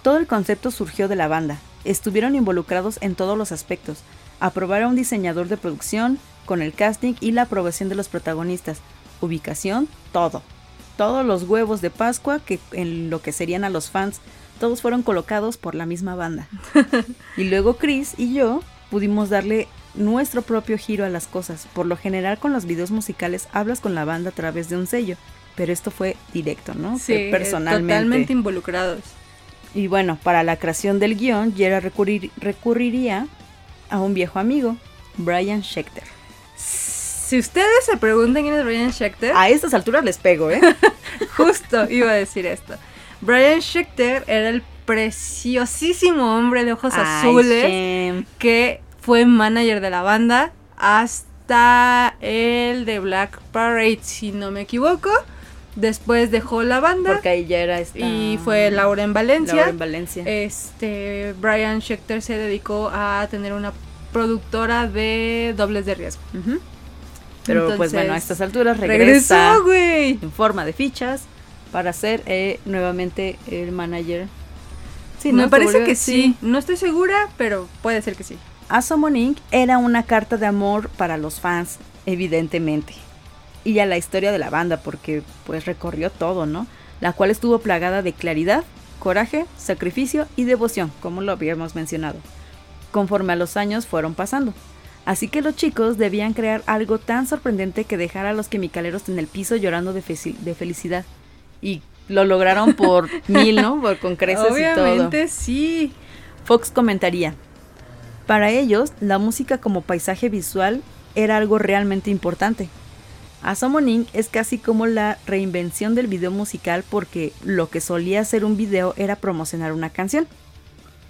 todo el concepto surgió de la banda. Estuvieron involucrados en todos los aspectos. Aprobar a un diseñador de producción, con el casting y la aprobación de los protagonistas. Ubicación, todo. Todos los huevos de Pascua que en lo que serían a los fans, todos fueron colocados por la misma banda. y luego Chris y yo pudimos darle nuestro propio giro a las cosas. Por lo general con los videos musicales hablas con la banda a través de un sello, pero esto fue directo, ¿no? Sí, eh, personalmente. totalmente involucrados. Y bueno, para la creación del guion, Yera recurrir- recurriría a un viejo amigo, Brian Schechter. Si ustedes se preguntan quién es Brian Schechter, A estas alturas les pego, ¿eh? justo iba a decir esto. Brian Schechter era el preciosísimo hombre de ojos Ay, azules que fue manager de la banda hasta el de Black Parade, si no me equivoco. Después dejó la banda Porque ahí ya era esta... y fue Laura en Valencia. Laura en Valencia. Este Brian Schechter se dedicó a tener una productora de dobles de riesgo. Pero pues bueno, a estas alturas regresa Regresó, güey. en forma de fichas para ser eh, nuevamente el manager. Sí, Me ¿no? parece que sí. No estoy segura, pero puede ser que sí. Asomon Inc. era una carta de amor para los fans, evidentemente. Y a la historia de la banda, porque pues recorrió todo, ¿no? La cual estuvo plagada de claridad, coraje, sacrificio y devoción, como lo habíamos mencionado, conforme a los años fueron pasando. Así que los chicos debían crear algo tan sorprendente que dejara a los quimicaleros en el piso llorando de, felicidad. Y lo lograron por mil, ¿no? Por, con creces y todo. Obviamente sí. Fox comentaría, para ellos la música como paisaje visual era algo realmente importante. Asomon Inc. es casi como la reinvención del video musical porque lo que solía ser un video era promocionar una canción.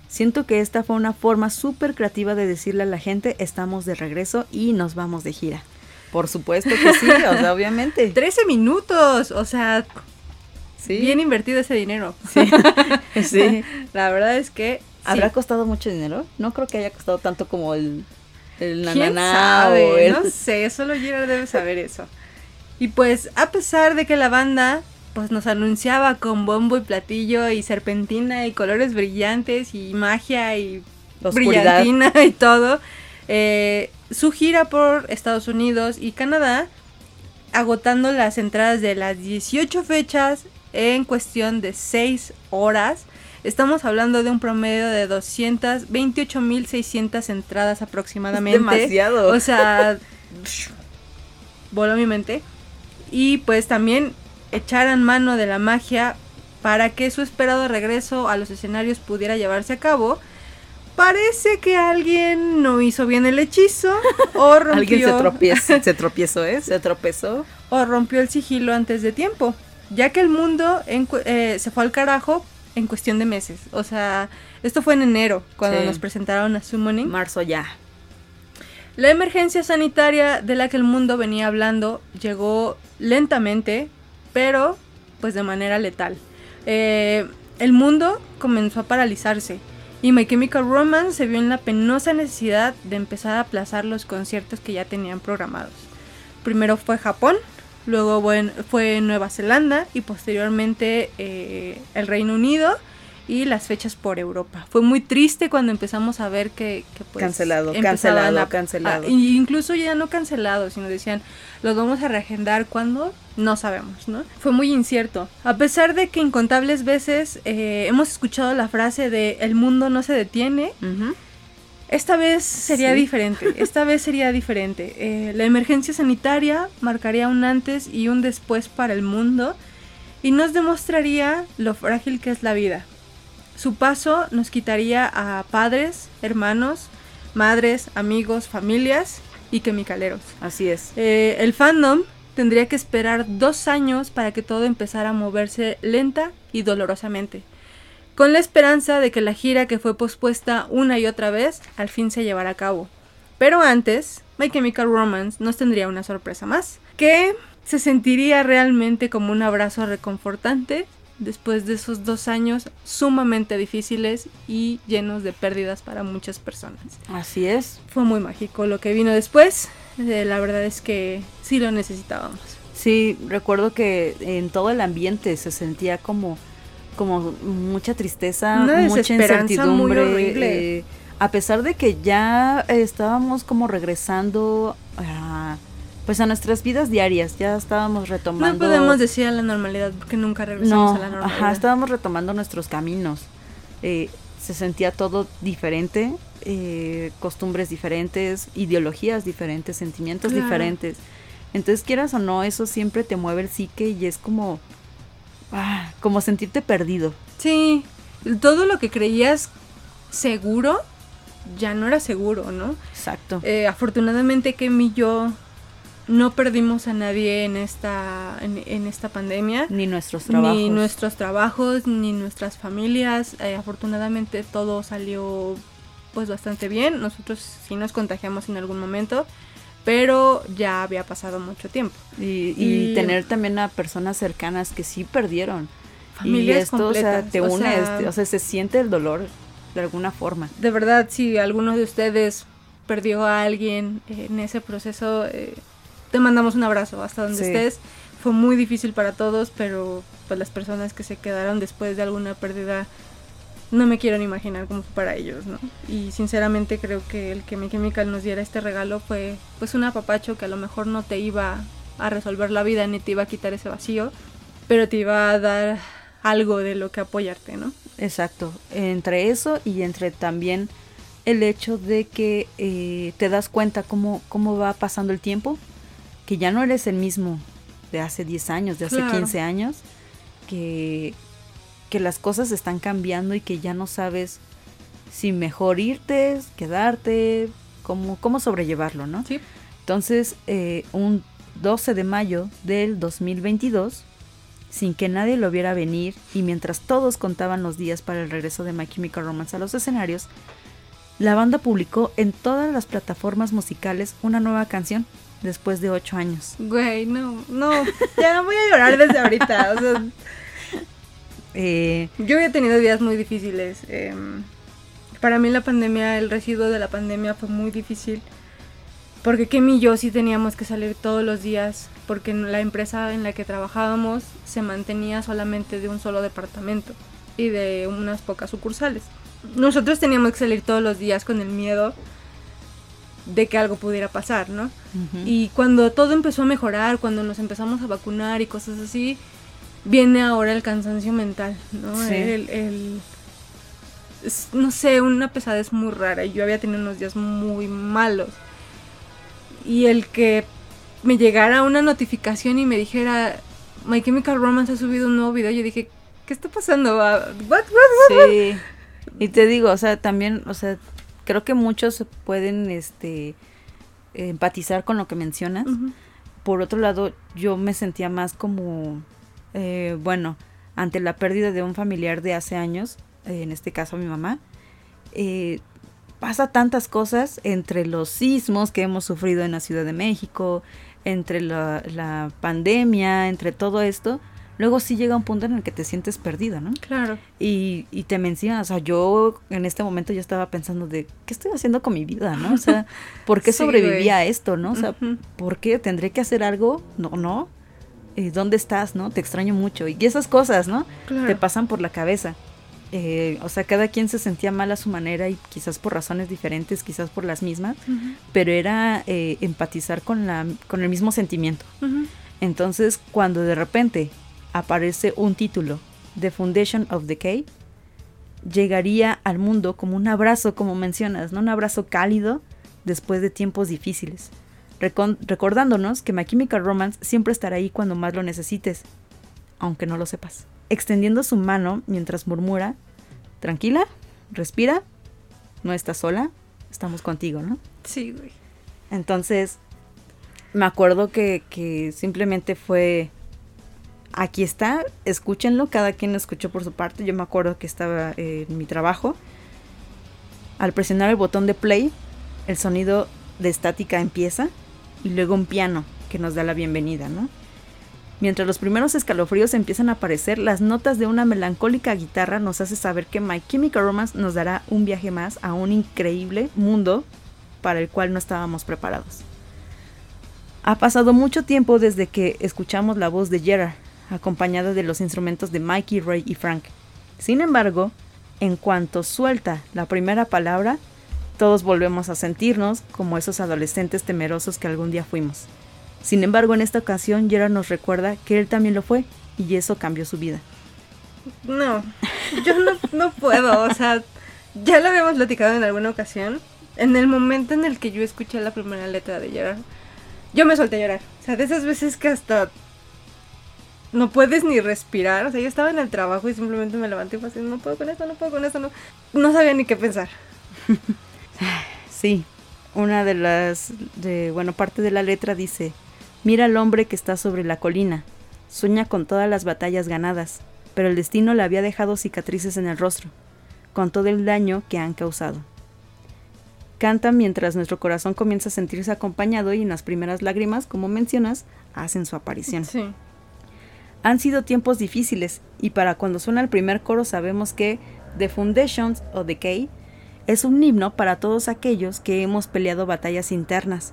Siento que esta fue una forma súper creativa de decirle a la gente estamos de regreso y nos vamos de gira. Por supuesto que sí, o sea, obviamente. 13 minutos. O sea, Sí. bien invertido ese dinero. Sí. sí. La verdad es que. ¿Habrá sí. costado mucho dinero? No creo que haya costado tanto como el, el ¿Quién sabe? el- No sé, solo Gerard debe saber eso. Y pues, a pesar de que la banda pues nos anunciaba con bombo y platillo y serpentina y colores brillantes y magia y oscuridad. brillantina y todo, eh, su gira por Estados Unidos y Canadá, agotando las entradas de las 18 fechas en cuestión de 6 horas. Estamos hablando de un promedio de 228.600 entradas aproximadamente. demasiado. O sea, voló mi mente. Y pues también echaran mano de la magia para que su esperado regreso a los escenarios pudiera llevarse a cabo. Parece que alguien no hizo bien el hechizo o rompió, Alguien se tropiezó, se tropiezó, ¿eh? Se tropezó. o rompió el sigilo antes de tiempo, ya que el mundo en eh, se fue al carajo en cuestión de meses. O sea, esto fue en enero cuando Sí. nos presentaron a Summoning. Marzo ya. La emergencia sanitaria de la que el mundo venía hablando llegó lentamente, pero pues de manera letal. Eh, el mundo comenzó a paralizarse y My Chemical Romance se vio en la penosa necesidad de empezar a aplazar los conciertos que ya tenían programados. Primero fue Japón, luego fue Nueva Zelanda y posteriormente eh, el Reino Unido y las fechas por Europa. Fue muy triste cuando empezamos a ver que, que, pues, Cancelado, cancelado, a- cancelado. a- incluso ya no cancelado, sino decían, los vamos a reagendar cuando no sabemos, ¿no? Fue muy incierto. A pesar de que incontables veces eh, hemos escuchado la frase de el mundo no se detiene, esta vez sería Sí. diferente. Esta vez sería diferente. Eh, la emergencia sanitaria marcaría un antes y un después para el mundo y nos demostraría lo frágil que es la vida. Su paso nos quitaría a padres, hermanos, madres, amigos, familias y quimicaleros. Así es. Eh, el fandom tendría que esperar dos años para que todo empezara a moverse lenta y dolorosamente, con la esperanza de que la gira que fue pospuesta una y otra vez al fin se llevara a cabo. Pero antes, My Chemical Romance nos tendría una sorpresa más, que se sentiría realmente como un abrazo reconfortante después de esos dos años sumamente difíciles y llenos de pérdidas para muchas personas Así es. fue muy mágico lo que vino después. Eh, la verdad es que sí lo necesitábamos. Sí, recuerdo que en todo el ambiente se sentía como, como mucha tristeza, Una mucha muy incertidumbre. horrible. eh, a pesar de que ya estábamos como regresando a, pues a nuestras vidas diarias, ya estábamos retomando. No podemos decir a la normalidad porque nunca regresamos No, a la normalidad. ajá, estábamos retomando nuestros caminos. Eh, se sentía todo diferente, eh, costumbres diferentes, ideologías diferentes, sentimientos Claro. diferentes. Entonces, quieras o no, eso siempre te mueve el psique y es como, ah, como sentirte perdido. Sí, todo lo que creías seguro ya no era seguro, ¿no? Exacto. Eh, afortunadamente Kim y yo no perdimos a nadie en esta, en, en esta pandemia. ni nuestros trabajos. Ni nuestros trabajos, ni nuestras familias. Eh, afortunadamente todo salió pues bastante bien. Nosotros sí nos contagiamos en algún momento, pero ya había pasado mucho tiempo. Y, y y- tener también a personas cercanas que sí perdieron. Familias y esto, o sea, completas, te o une, sea- o sea, se siente el dolor de alguna forma. De verdad, si alguno de ustedes perdió a alguien en ese proceso, eh, te mandamos un abrazo hasta donde Sí. estés. Fue muy difícil para todos, pero pues las personas que se quedaron después de alguna pérdida, no me quiero ni imaginar cómo fue para ellos, ¿no? Y sinceramente creo que el que My Chemical nos diera este regalo fue pues un apapacho que a lo mejor no te iba a resolver la vida ni te iba a quitar ese vacío, pero te iba a dar algo de lo que apoyarte, ¿no? Exacto, entre eso y entre también el hecho de que eh, te das cuenta cómo, cómo va pasando el tiempo, que ya no eres el mismo de hace 10 años, de hace Claro. 15 años, que, que las cosas están cambiando y que ya no sabes si mejor irte, quedarte, cómo, cómo sobrellevarlo, ¿no? Sí. Entonces, eh, un 12 de mayo del 2022, sin que nadie lo viera venir y mientras todos contaban los días para el regreso de My Chemical Romance a los escenarios, la banda publicó en todas las plataformas musicales una nueva canción después de ocho años. Güey, no, no, ya voy a llorar desde ahorita. O sea, Eh, yo había tenido días muy difíciles. em, para mí la pandemia, el residuo de la pandemia fue muy difícil. Porque Kim y yo sí teníamos que salir todos los días. Porque la empresa en la que trabajábamos se mantenía solamente de un solo departamento y de unas pocas sucursales. Nosotros teníamos que salir todos los días con el miedo de que algo pudiera pasar, ¿no? Y cuando todo empezó a mejorar, cuando nos empezamos a vacunar y cosas así, viene ahora el cansancio mental, ¿no? Sí. El, el- es, no sé, una pesadez muy rara. y Yo había tenido unos días muy malos. Y el que me llegara una notificación y me dijera, My Chemical Romance ha subido un nuevo video, yo dije, ¿qué está pasando? Ah, What, what, what?" Sí. Y te digo, o sea, también, o sea, creo que muchos pueden este empatizar con lo que mencionas. Por otro lado, yo me sentía más como, eh, bueno, ante la pérdida de un familiar de hace años, en este caso mi mamá, eh, pasa tantas cosas entre los sismos que hemos sufrido en la Ciudad de México, entre la, la pandemia, entre todo esto, luego sí llega un punto en el que te sientes perdida, ¿no? Claro. Y, y te mencionas, o sea, yo en este momento yo estaba pensando de, ¿qué estoy haciendo con mi vida, no? O sea, ¿por qué Sí, sobreviví a esto, no? O sea. ¿por qué tendré que hacer algo? No, no. Eh, ¿Dónde estás, no? Te extraño mucho. Y esas cosas, ¿no? Claro. Te pasan por la cabeza. Eh, o sea, cada quien se sentía mal a su manera y quizás por razones diferentes, quizás por las mismas, pero era eh, empatizar con, la, con el mismo sentimiento. Entonces, cuando de repente aparece un título, The Foundation of Decay, llegaría al mundo como un abrazo, como mencionas, ¿no? Un abrazo cálido después de tiempos difíciles. Recon- recordándonos que My Chemical Romance siempre estará ahí cuando más lo necesites, aunque no lo sepas. Extendiendo su mano mientras murmura, tranquila, respira, no estás sola, estamos contigo, ¿no? Sí, güey. Entonces, me acuerdo que, que simplemente fue, aquí está, escúchenlo, cada quien lo escuchó por su parte. Yo me acuerdo que estaba eh, en mi trabajo. Al presionar el botón de play, el sonido de estática empieza y luego un piano que nos da la bienvenida, ¿no? Mientras los primeros escalofríos empiezan a aparecer, las notas de una melancólica guitarra nos hace saber que My Chemical Romance nos dará un viaje más a un increíble mundo para el cual no estábamos preparados. Ha pasado mucho tiempo desde que escuchamos la voz de Gerard, acompañada de los instrumentos de Mikey, Ray y Frank. Sin embargo, en cuanto suelta la primera palabra, todos volvemos a sentirnos como esos adolescentes temerosos que algún día fuimos. Sin embargo, en esta ocasión Gerard nos recuerda que él también lo fue y eso cambió su vida. No, yo no, no puedo, o sea, ya lo habíamos platicado en alguna ocasión. En el momento en el que yo escuché la primera letra de llorar, yo me solté a llorar. O sea, de esas veces que hasta no puedes ni respirar. O sea, yo estaba en el trabajo y simplemente me levanté y así, no puedo con esto, no puedo con esto, no. No sabía ni qué pensar. Sí, una de las, de, bueno, parte de la letra dice, mira al hombre que está sobre la colina, sueña con todas las batallas ganadas, pero el destino le había dejado cicatrices en el rostro, con todo el daño que han causado. Canta mientras nuestro corazón comienza a sentirse acompañado y en las primeras lágrimas, como mencionas, hacen su aparición. Sí. Han sido tiempos difíciles y para cuando suena el primer coro sabemos que The Foundations o Decay Es un himno para todos aquellos que hemos peleado batallas internas,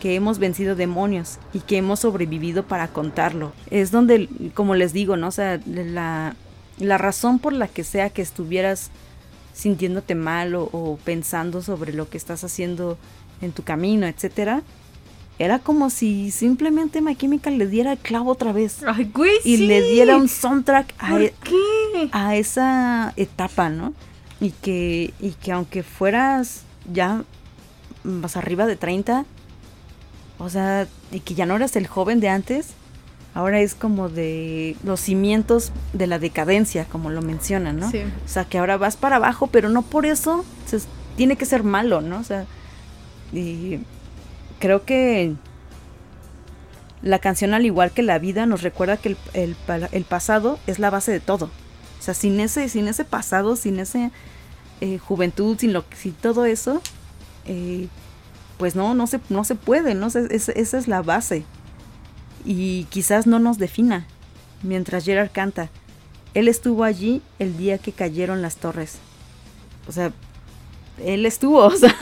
que hemos vencido demonios y que hemos sobrevivido para contarlo. Es donde, como les digo, ¿no? O sea, la, la razón por la que sea que estuvieras sintiéndote mal o, o pensando sobre lo que estás haciendo en tu camino, etcétera, era como si simplemente My Chemical le diera el clavo otra vez. Ay, güey, y sí. le diera un soundtrack a, ¿Por e- qué? a esa etapa, ¿no? Y que, y que aunque fueras ya más arriba de 30, o sea, y que ya no eras el joven de antes, ahora es como de los cimientos de la decadencia, como lo mencionan, ¿no? Sí. O sea, que ahora vas para abajo, pero no por eso se- tiene que ser malo, ¿no? O sea, y creo que la canción, al igual que la vida, nos recuerda que el, el pa- el pasado es la base de todo. O sea, sin ese, sin ese pasado, sin ese eh, juventud, sin, lo, sin todo eso, eh, pues no, no se, no se puede, ¿no? Es- esa es la base. Y quizás no nos defina. Mientras Gerard canta, él estuvo allí el día que cayeron las torres. O sea, él estuvo, o sea,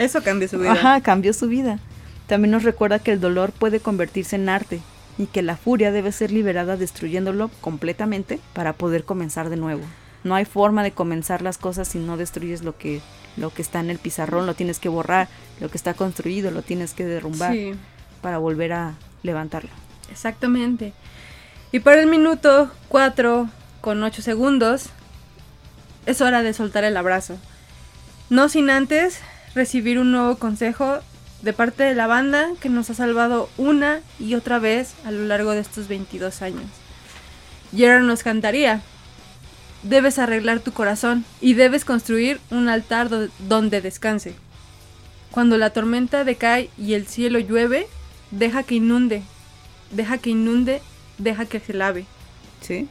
Eso cambió su vida. Ajá, cambió su vida. También nos recuerda que el dolor puede convertirse en arte y que la furia debe ser liberada destruyéndolo completamente para poder comenzar de nuevo. No hay forma de comenzar las cosas si no destruyes lo que lo que está en el pizarrón, lo tienes que borrar, lo que está construido lo tienes que derrumbar Sí, para volver a levantarlo. exactamente. Y para el minuto 4 con 8 segundos, es hora de soltar el abrazo. No sin antes recibir un nuevo consejo de parte de la banda que nos ha salvado una y otra vez a lo largo de estos 22 años. Gerard nos cantaría, debes arreglar tu corazón y debes construir un altar do- donde descanse. Cuando la tormenta decae y el cielo llueve, deja que inunde, deja que inunde, deja que se lave. ¿Sí?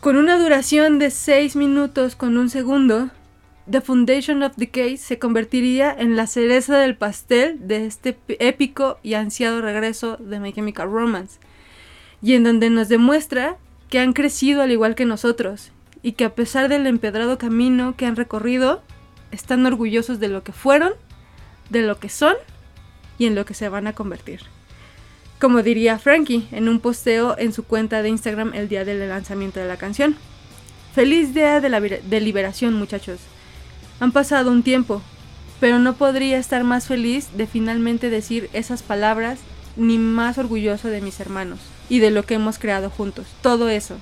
Con una duración de 6 minutos con un segundo, The Foundation of Decay se convertiría en la cereza del pastel de este épico y ansiado regreso de My Chemical Romance, y en donde nos demuestra que han crecido al igual que nosotros, y que a pesar del empedrado camino que han recorrido, están orgullosos de lo que fueron, de lo que son y en lo que se van a convertir. Como diría Frankie en un posteo en su cuenta de Instagram el día del lanzamiento de la canción. Feliz día de la de liberación muchachos. Han pasado un tiempo, pero no podría estar más feliz de finalmente decir esas palabras ni más orgulloso de mis hermanos y de lo que hemos creado juntos. Todo eso,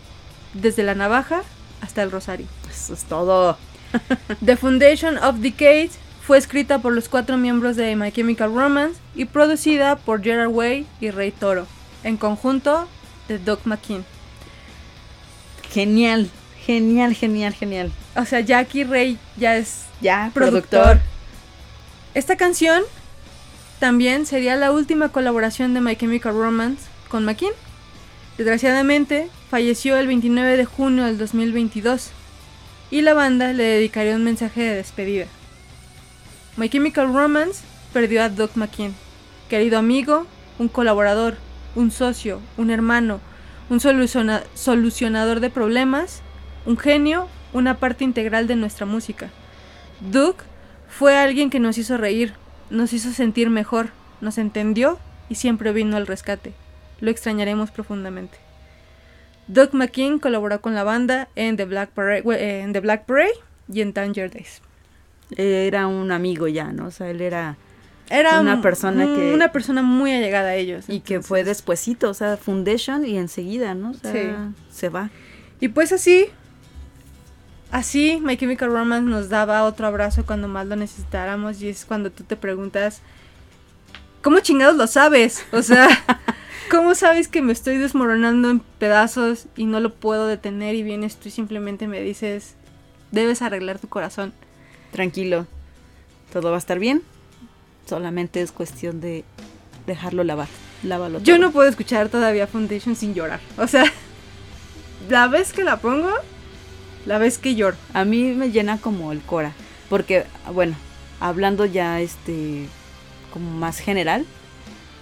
desde la navaja hasta el rosario. Eso es todo. The Foundation of Decay fue escrita por los cuatro miembros de My Chemical Romance y producida por Gerard Way y Ray Toro, en conjunto de Doug McKean. Genial, genial, genial, genial. O sea, Jackie Ray ya es Ya, productor. productor. Esta canción también sería la última colaboración de My Chemical Romance con McKean. Desgraciadamente, falleció el 29 de junio del 2022 y la banda le dedicaría un mensaje de despedida. My Chemical Romance perdió a Doug McKean, querido amigo, un colaborador, un socio, un hermano, un soluciona- solucionador de problemas, un genio, una parte integral de nuestra música. Doug fue alguien que nos hizo reír, nos hizo sentir mejor, nos entendió y siempre vino al rescate. Lo extrañaremos profundamente. Doug McKean colaboró con la banda en The Black Parade, eh, en The Black Parade y en Tanger Days. Era un amigo ya, ¿no? O sea, él era... Era Una un- persona un- que- una persona muy allegada a ellos. Y que fue despuesito, o sea, Foundation y enseguida, ¿no? O sea, Sí. se va. Y pues así, así My Chemical Romance nos daba otro abrazo cuando más lo necesitáramos y es cuando tú te preguntas, ¿cómo chingados lo sabes? O sea, ¿cómo sabes que me estoy desmoronando en pedazos y no lo puedo detener y vienes tú y simplemente me dices, debes arreglar tu corazón? Tranquilo, todo va a estar bien. Solamente es cuestión de dejarlo lavar. Lávalo Yo todo. no puedo escuchar todavía Foundation sin llorar. O sea, la vez que la pongo, la vez que lloro. A mí me llena como el cora. Porque, bueno, hablando ya este como más general,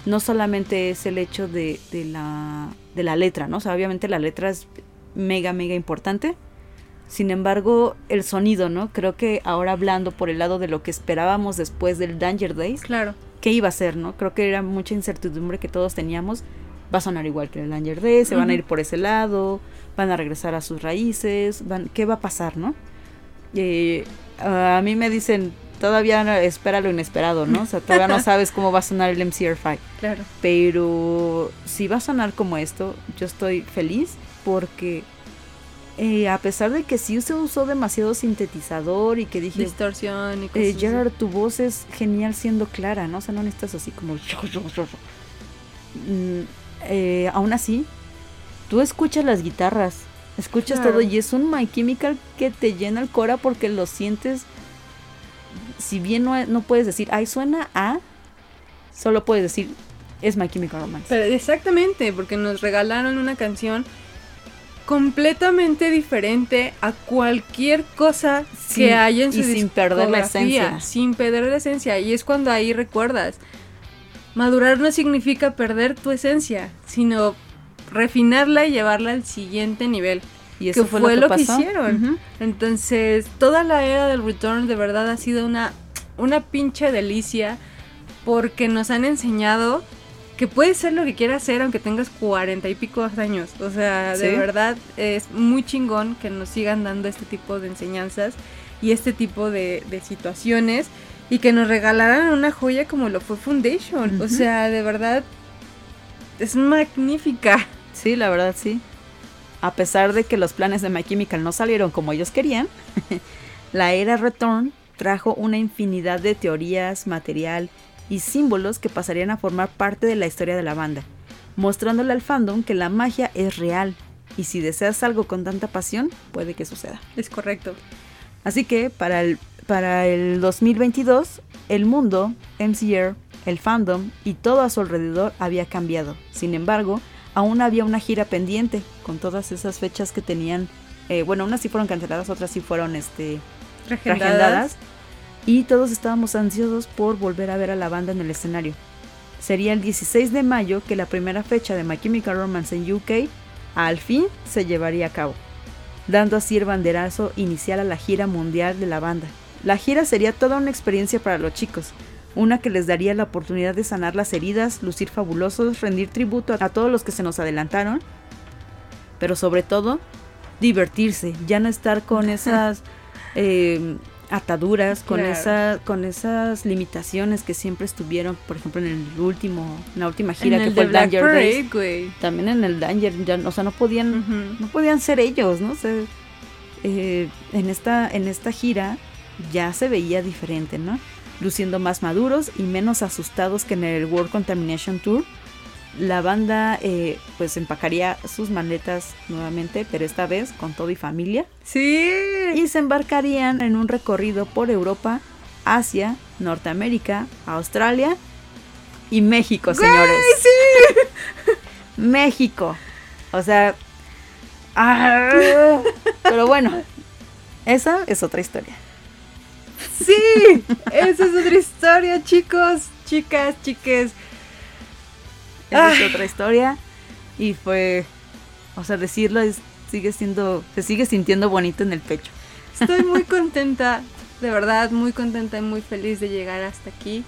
no solamente es el hecho de, de la, de la letra, ¿no? O sea, obviamente la letra es mega, mega importante. Sin embargo, el sonido, ¿no? Creo que ahora hablando por el lado de lo que esperábamos después del Danger Days, Claro. ¿qué iba a ser, no? Creo que era mucha incertidumbre que todos teníamos. Va a sonar igual que el Danger Days, se van a ir por ese lado, van a regresar a sus raíces, van, ¿qué va a pasar, no? Eh, a mí me dicen, todavía no- espera lo inesperado, ¿no? O sea, todavía no sabes cómo va a sonar el MCR5. Claro. Pero si va a sonar como esto, yo estoy feliz porque eh, a pesar de que sí se usó demasiado sintetizador y que dije, Distorsión y cosas eh. Gerard, tu voz es genial siendo clara, ¿no? O sea, no necesitas así como... Mm, eh, aún así, tú escuchas las guitarras, escuchas Claro. todo y es un My Chemical que te llena el cora porque lo sientes... Si bien no, no puedes decir, ay, suena a... Solo puedes decir, es My Chemical Romance. Pero exactamente, porque nos regalaron una canción completamente diferente a cualquier cosa que haya en su y sin perder la esencia. Sin perder la esencia. Y es cuando ahí recuerdas. Madurar no significa perder tu esencia, sino refinarla y llevarla al siguiente nivel. Y que fue, lo que, hicieron. Entonces, toda la era del Return de verdad ha sido una, una pinche delicia porque nos han enseñado que puedes ser lo que quieras ser aunque tengas cuarenta y pico años. O sea, de verdad es muy chingón que nos sigan dando este tipo de enseñanzas y este tipo de, de situaciones y que nos regalaran una joya como lo fue Foundation. O sea, de verdad es magnífica. Sí, la verdad sí. A pesar de que los planes de My Chemical no salieron como ellos querían, la era Return trajo una infinidad de teorías, material y símbolos que pasarían a formar parte de la historia de la banda, mostrándole al fandom que la magia es real y si deseas algo con tanta pasión, puede que suceda. Es correcto. Así que para el, para el 2022, el mundo, MCR, el fandom y todo a su alrededor había cambiado. Sin embargo, aún había una gira pendiente con todas esas fechas que tenían. eh, bueno, unas sí fueron canceladas, otras sí fueron este, reagendadas. Y todos estábamos ansiosos por volver a ver a la banda en el escenario. Sería el 16 de mayo que la primera fecha de My Chemical Romance en UK al fin se llevaría a cabo, dando así el banderazo inicial a la gira mundial de la banda. La gira sería toda una experiencia para los chicos, una que les daría la oportunidad de sanar las heridas, lucir fabulosos, rendir tributo a todos los que se nos adelantaron, pero sobre todo divertirse, ya no estar con esas eh, ataduras, con, Claro. esa, con esas limitaciones que siempre estuvieron, por ejemplo, en el último, en la última gira en que el fue el Danger Days. Parade. También en el Danger, ya, o sea, no podían, no podían ser ellos, ¿no? O sea, eh, en, esta, en esta gira ya se veía diferente, ¿no? Luciendo más maduros y menos asustados que en el World Contamination Tour. La banda eh, pues empacaría sus maletas nuevamente, pero esta vez con todo y familia. Sí. Y se embarcarían en un recorrido por Europa, Asia, Norteamérica, Australia y México, señores. México. O sea. ah, pero bueno, esa es otra historia. Sí, esa es otra historia, chicos, chicas, chiques. Esa Ay. es otra historia. Y fue. O sea, decirlo es, sigue siendo. Se sigue sintiendo bonito en el pecho. Estoy muy contenta, de verdad, muy contenta y muy feliz de llegar hasta aquí.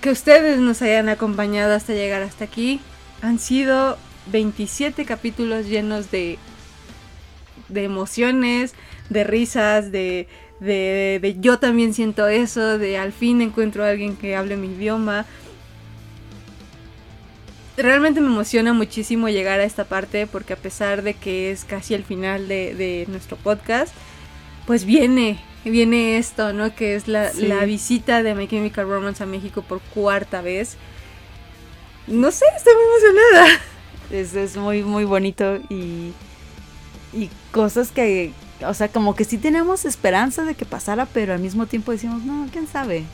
Que ustedes nos hayan acompañado hasta llegar hasta aquí. Han sido 27 capítulos llenos de, de emociones, de risas, de, de, de yo también siento eso, de al fin encuentro a alguien que hable mi idioma. Realmente me emociona muchísimo llegar a esta parte porque a pesar de que es casi el final de, de nuestro podcast, pues viene, viene esto, ¿no? Que es la, Sí. la visita de My Chemical Romance a México por cuarta vez. No sé, estoy muy emocionada. Es, es muy, muy bonito y, y cosas que, o sea, como que sí tenemos esperanza de que pasara, pero al mismo tiempo decimos, no, quién sabe,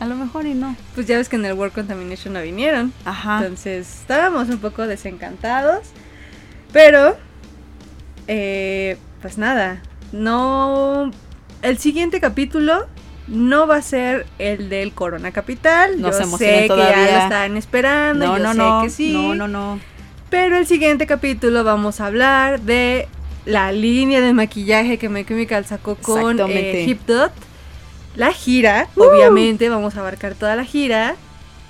a lo mejor y no. Pues ya ves que en el World Contamination no vinieron. Ajá. Entonces estábamos un poco desencantados. Pero, eh, pues nada, no... El siguiente capítulo no va a ser el del Corona Capital. No yo se sé que ya lo están esperando. no, yo no, sé no, que sí. no, no, no. Pero el siguiente capítulo vamos a hablar de la línea de maquillaje que My Chemical sacó con eh, Hip Dot, la gira, Uh. obviamente vamos a abarcar toda la gira,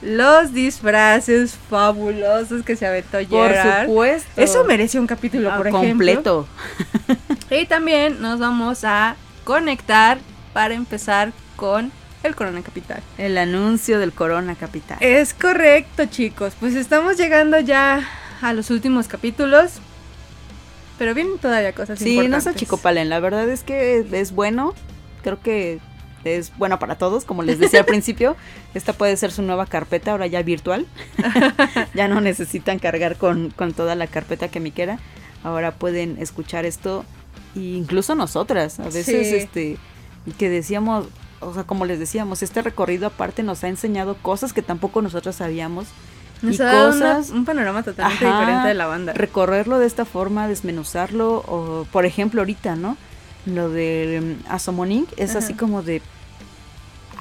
los disfraces fabulosos que se aventó Por Gerard. supuesto. Eso merece un capítulo, Ah, por ejemplo. completo. Y también nos vamos a conectar para empezar con el Corona Capital. El anuncio del Corona Capital. Es correcto, chicos. Pues estamos llegando ya a los últimos capítulos. Pero vienen todavía cosas Sí, no importantes. se achicopalen. La verdad es que es bueno. Creo que es bueno para todos, como les decía al principio. Esta puede ser su nueva carpeta, ahora ya virtual. ya no necesitan cargar con, con toda la carpeta que me quiera. Ahora pueden escuchar esto. e incluso nosotras, a veces, Sí. este, que decíamos, o sea, como les decíamos, este recorrido aparte nos ha enseñado cosas que tampoco nosotros sabíamos. Nos y ha dado una- cosas un panorama totalmente Ajá, diferente de la banda. recorrerlo de esta forma, desmenuzarlo, o por ejemplo ahorita, ¿no? Lo de um, Asomonink es Ajá. así como de...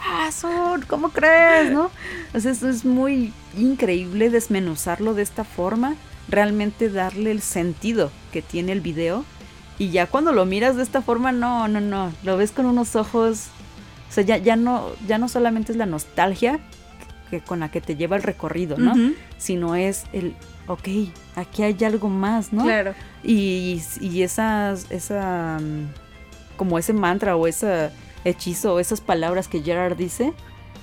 ¡Ah, Son! ¿Cómo crees? ¿No? O sea, eso es muy increíble desmenuzarlo de esta forma, realmente darle el sentido que tiene el video. Y ya cuando lo miras de esta forma, no, no, no, lo ves con unos ojos... O sea, ya, ya, no, ya no solamente es la nostalgia que, con la que te lleva el recorrido, ¿no? Sino es el, ok, aquí hay algo más, ¿no? Claro. Y, y esas, esa, mm, como ese mantra o ese hechizo o esas palabras que Gerard dice,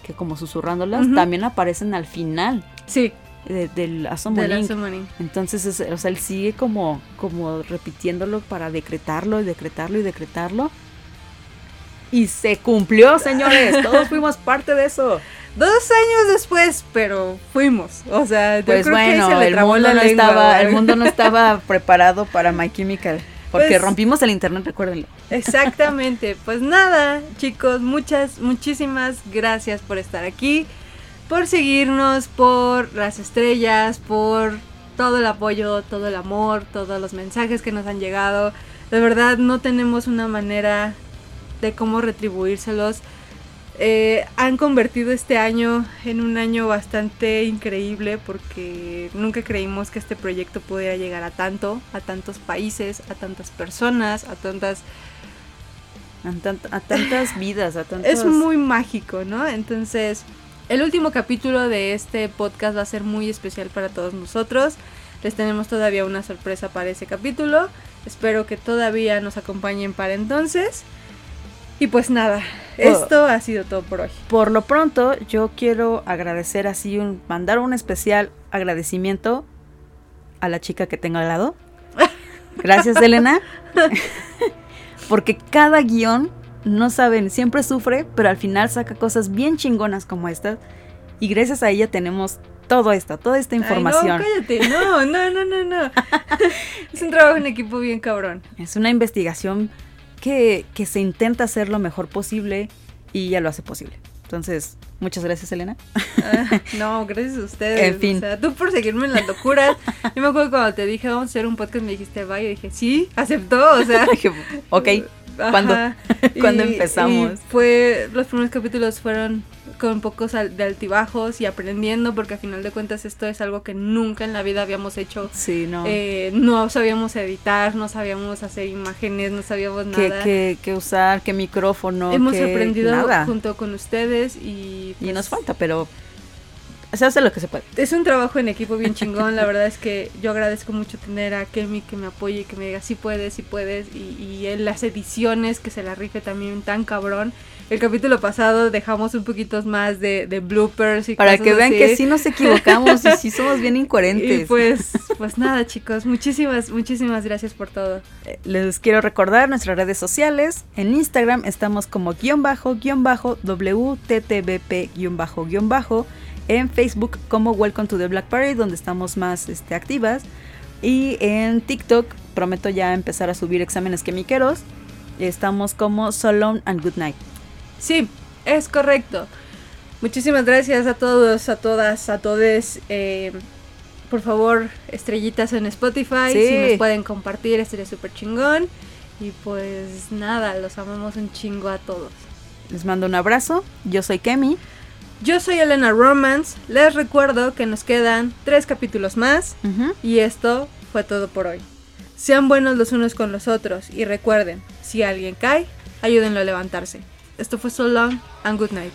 que como susurrándolas, también aparecen al final Sí, de- del de Asomo la Link. Summoning. Entonces, es- o sea, él sigue como, como repitiéndolo para decretarlo y decretarlo y decretarlo. Y se cumplió, señores. Todos fuimos parte de eso. Dos años después, pero fuimos. O sea, yo Pues creo que bueno, se le el mundo, la no lengua, estaba, el mundo no estaba preparado para My Chemical. Porque Pues- rompimos el internet, recuérdenlo. Exactamente. Pues nada, chicos, muchas, muchísimas gracias por estar aquí, por seguirnos, por las estrellas, por todo el apoyo, todo el amor, todos los mensajes que nos han llegado. De verdad, no tenemos una manera de cómo retribuírselos. Eh, han convertido este año en un año bastante increíble porque nunca creímos que este proyecto pudiera llegar a tanto, a tantos países, a tantas personas, a tantas A, tant- a tantas vidas, a tantos... es muy mágico, ¿no? Entonces, el último capítulo de este podcast va a ser muy especial para todos nosotros. Les tenemos todavía una sorpresa para ese capítulo. Espero que todavía nos acompañen para entonces. Y pues nada, esto ha sido todo por hoy. Por lo pronto, yo quiero agradecer así, un, mandar un especial agradecimiento a la chica que tengo al lado. Gracias, Elena. Porque cada guion, no saben, siempre sufre, pero al final saca cosas bien chingonas como estas. Y gracias a ella tenemos todo esto, toda esta información. Ay, no, cállate. No, no, no, no, no. es un trabajo en equipo bien cabrón. Es una investigación que, que se intenta hacer lo mejor posible y ya lo hace posible. Entonces, muchas gracias, Elena. Ah, no, gracias a ustedes. En fin. O sea, tú por seguirme en las locuras. Yo me acuerdo cuando te dije, vamos a hacer un podcast, me dijiste, vaya. Y dije, sí, aceptó. O sea, Dije, ok, ¿cuándo? ¿Cuándo Y- empezamos? y fue, los primeros capítulos fueron con pocos de altibajos y aprendiendo, porque a final de cuentas esto es algo que nunca en la vida habíamos hecho. sí, no. Eh, no sabíamos editar, no sabíamos hacer imágenes, no sabíamos ¿Qué, nada. qué- qué usar, qué micrófono, Hemos qué- aprendido nada. junto con ustedes y, Y pues, nos falta, pero se hace lo que se puede. Es un trabajo en equipo bien chingón. La verdad es que yo agradezco mucho tener a Kemi que me apoye y que me diga sí puedes, sí puedes. Y, y en las ediciones que se la rife también tan cabrón. El capítulo pasado dejamos un poquito más de, de bloopers y Para cosas que vean así. que sí nos equivocamos y sí somos bien Y incoherentes. pues, pues nada, chicos. Muchísimas, muchísimas gracias por todo. Eh, Les quiero recordar nuestras redes sociales. En Instagram estamos como guion bajo, guion bajo, WTTBP guion bajo, guion bajo. En Facebook como Welcome to the Black Parade, donde estamos más este, activas. Y en TikTok prometo ya empezar a subir exámenes quemiqueros. Estamos como So Long and Good Night. Sí, es correcto. Muchísimas gracias a todos, a todas, a todes. Eh, por favor, estrellitas en Spotify. Sí. Si nos pueden compartir, estaría súper chingón. Y pues nada, los amamos un chingo a todos. Les mando un abrazo. Yo soy Kemi. Yo soy Elena Romance. Les recuerdo que nos quedan tres capítulos más. Y esto fue todo por hoy. Sean buenos los unos con los otros y recuerden, si alguien cae, ayúdenlo a levantarse. Esto fue So Long and Good Night.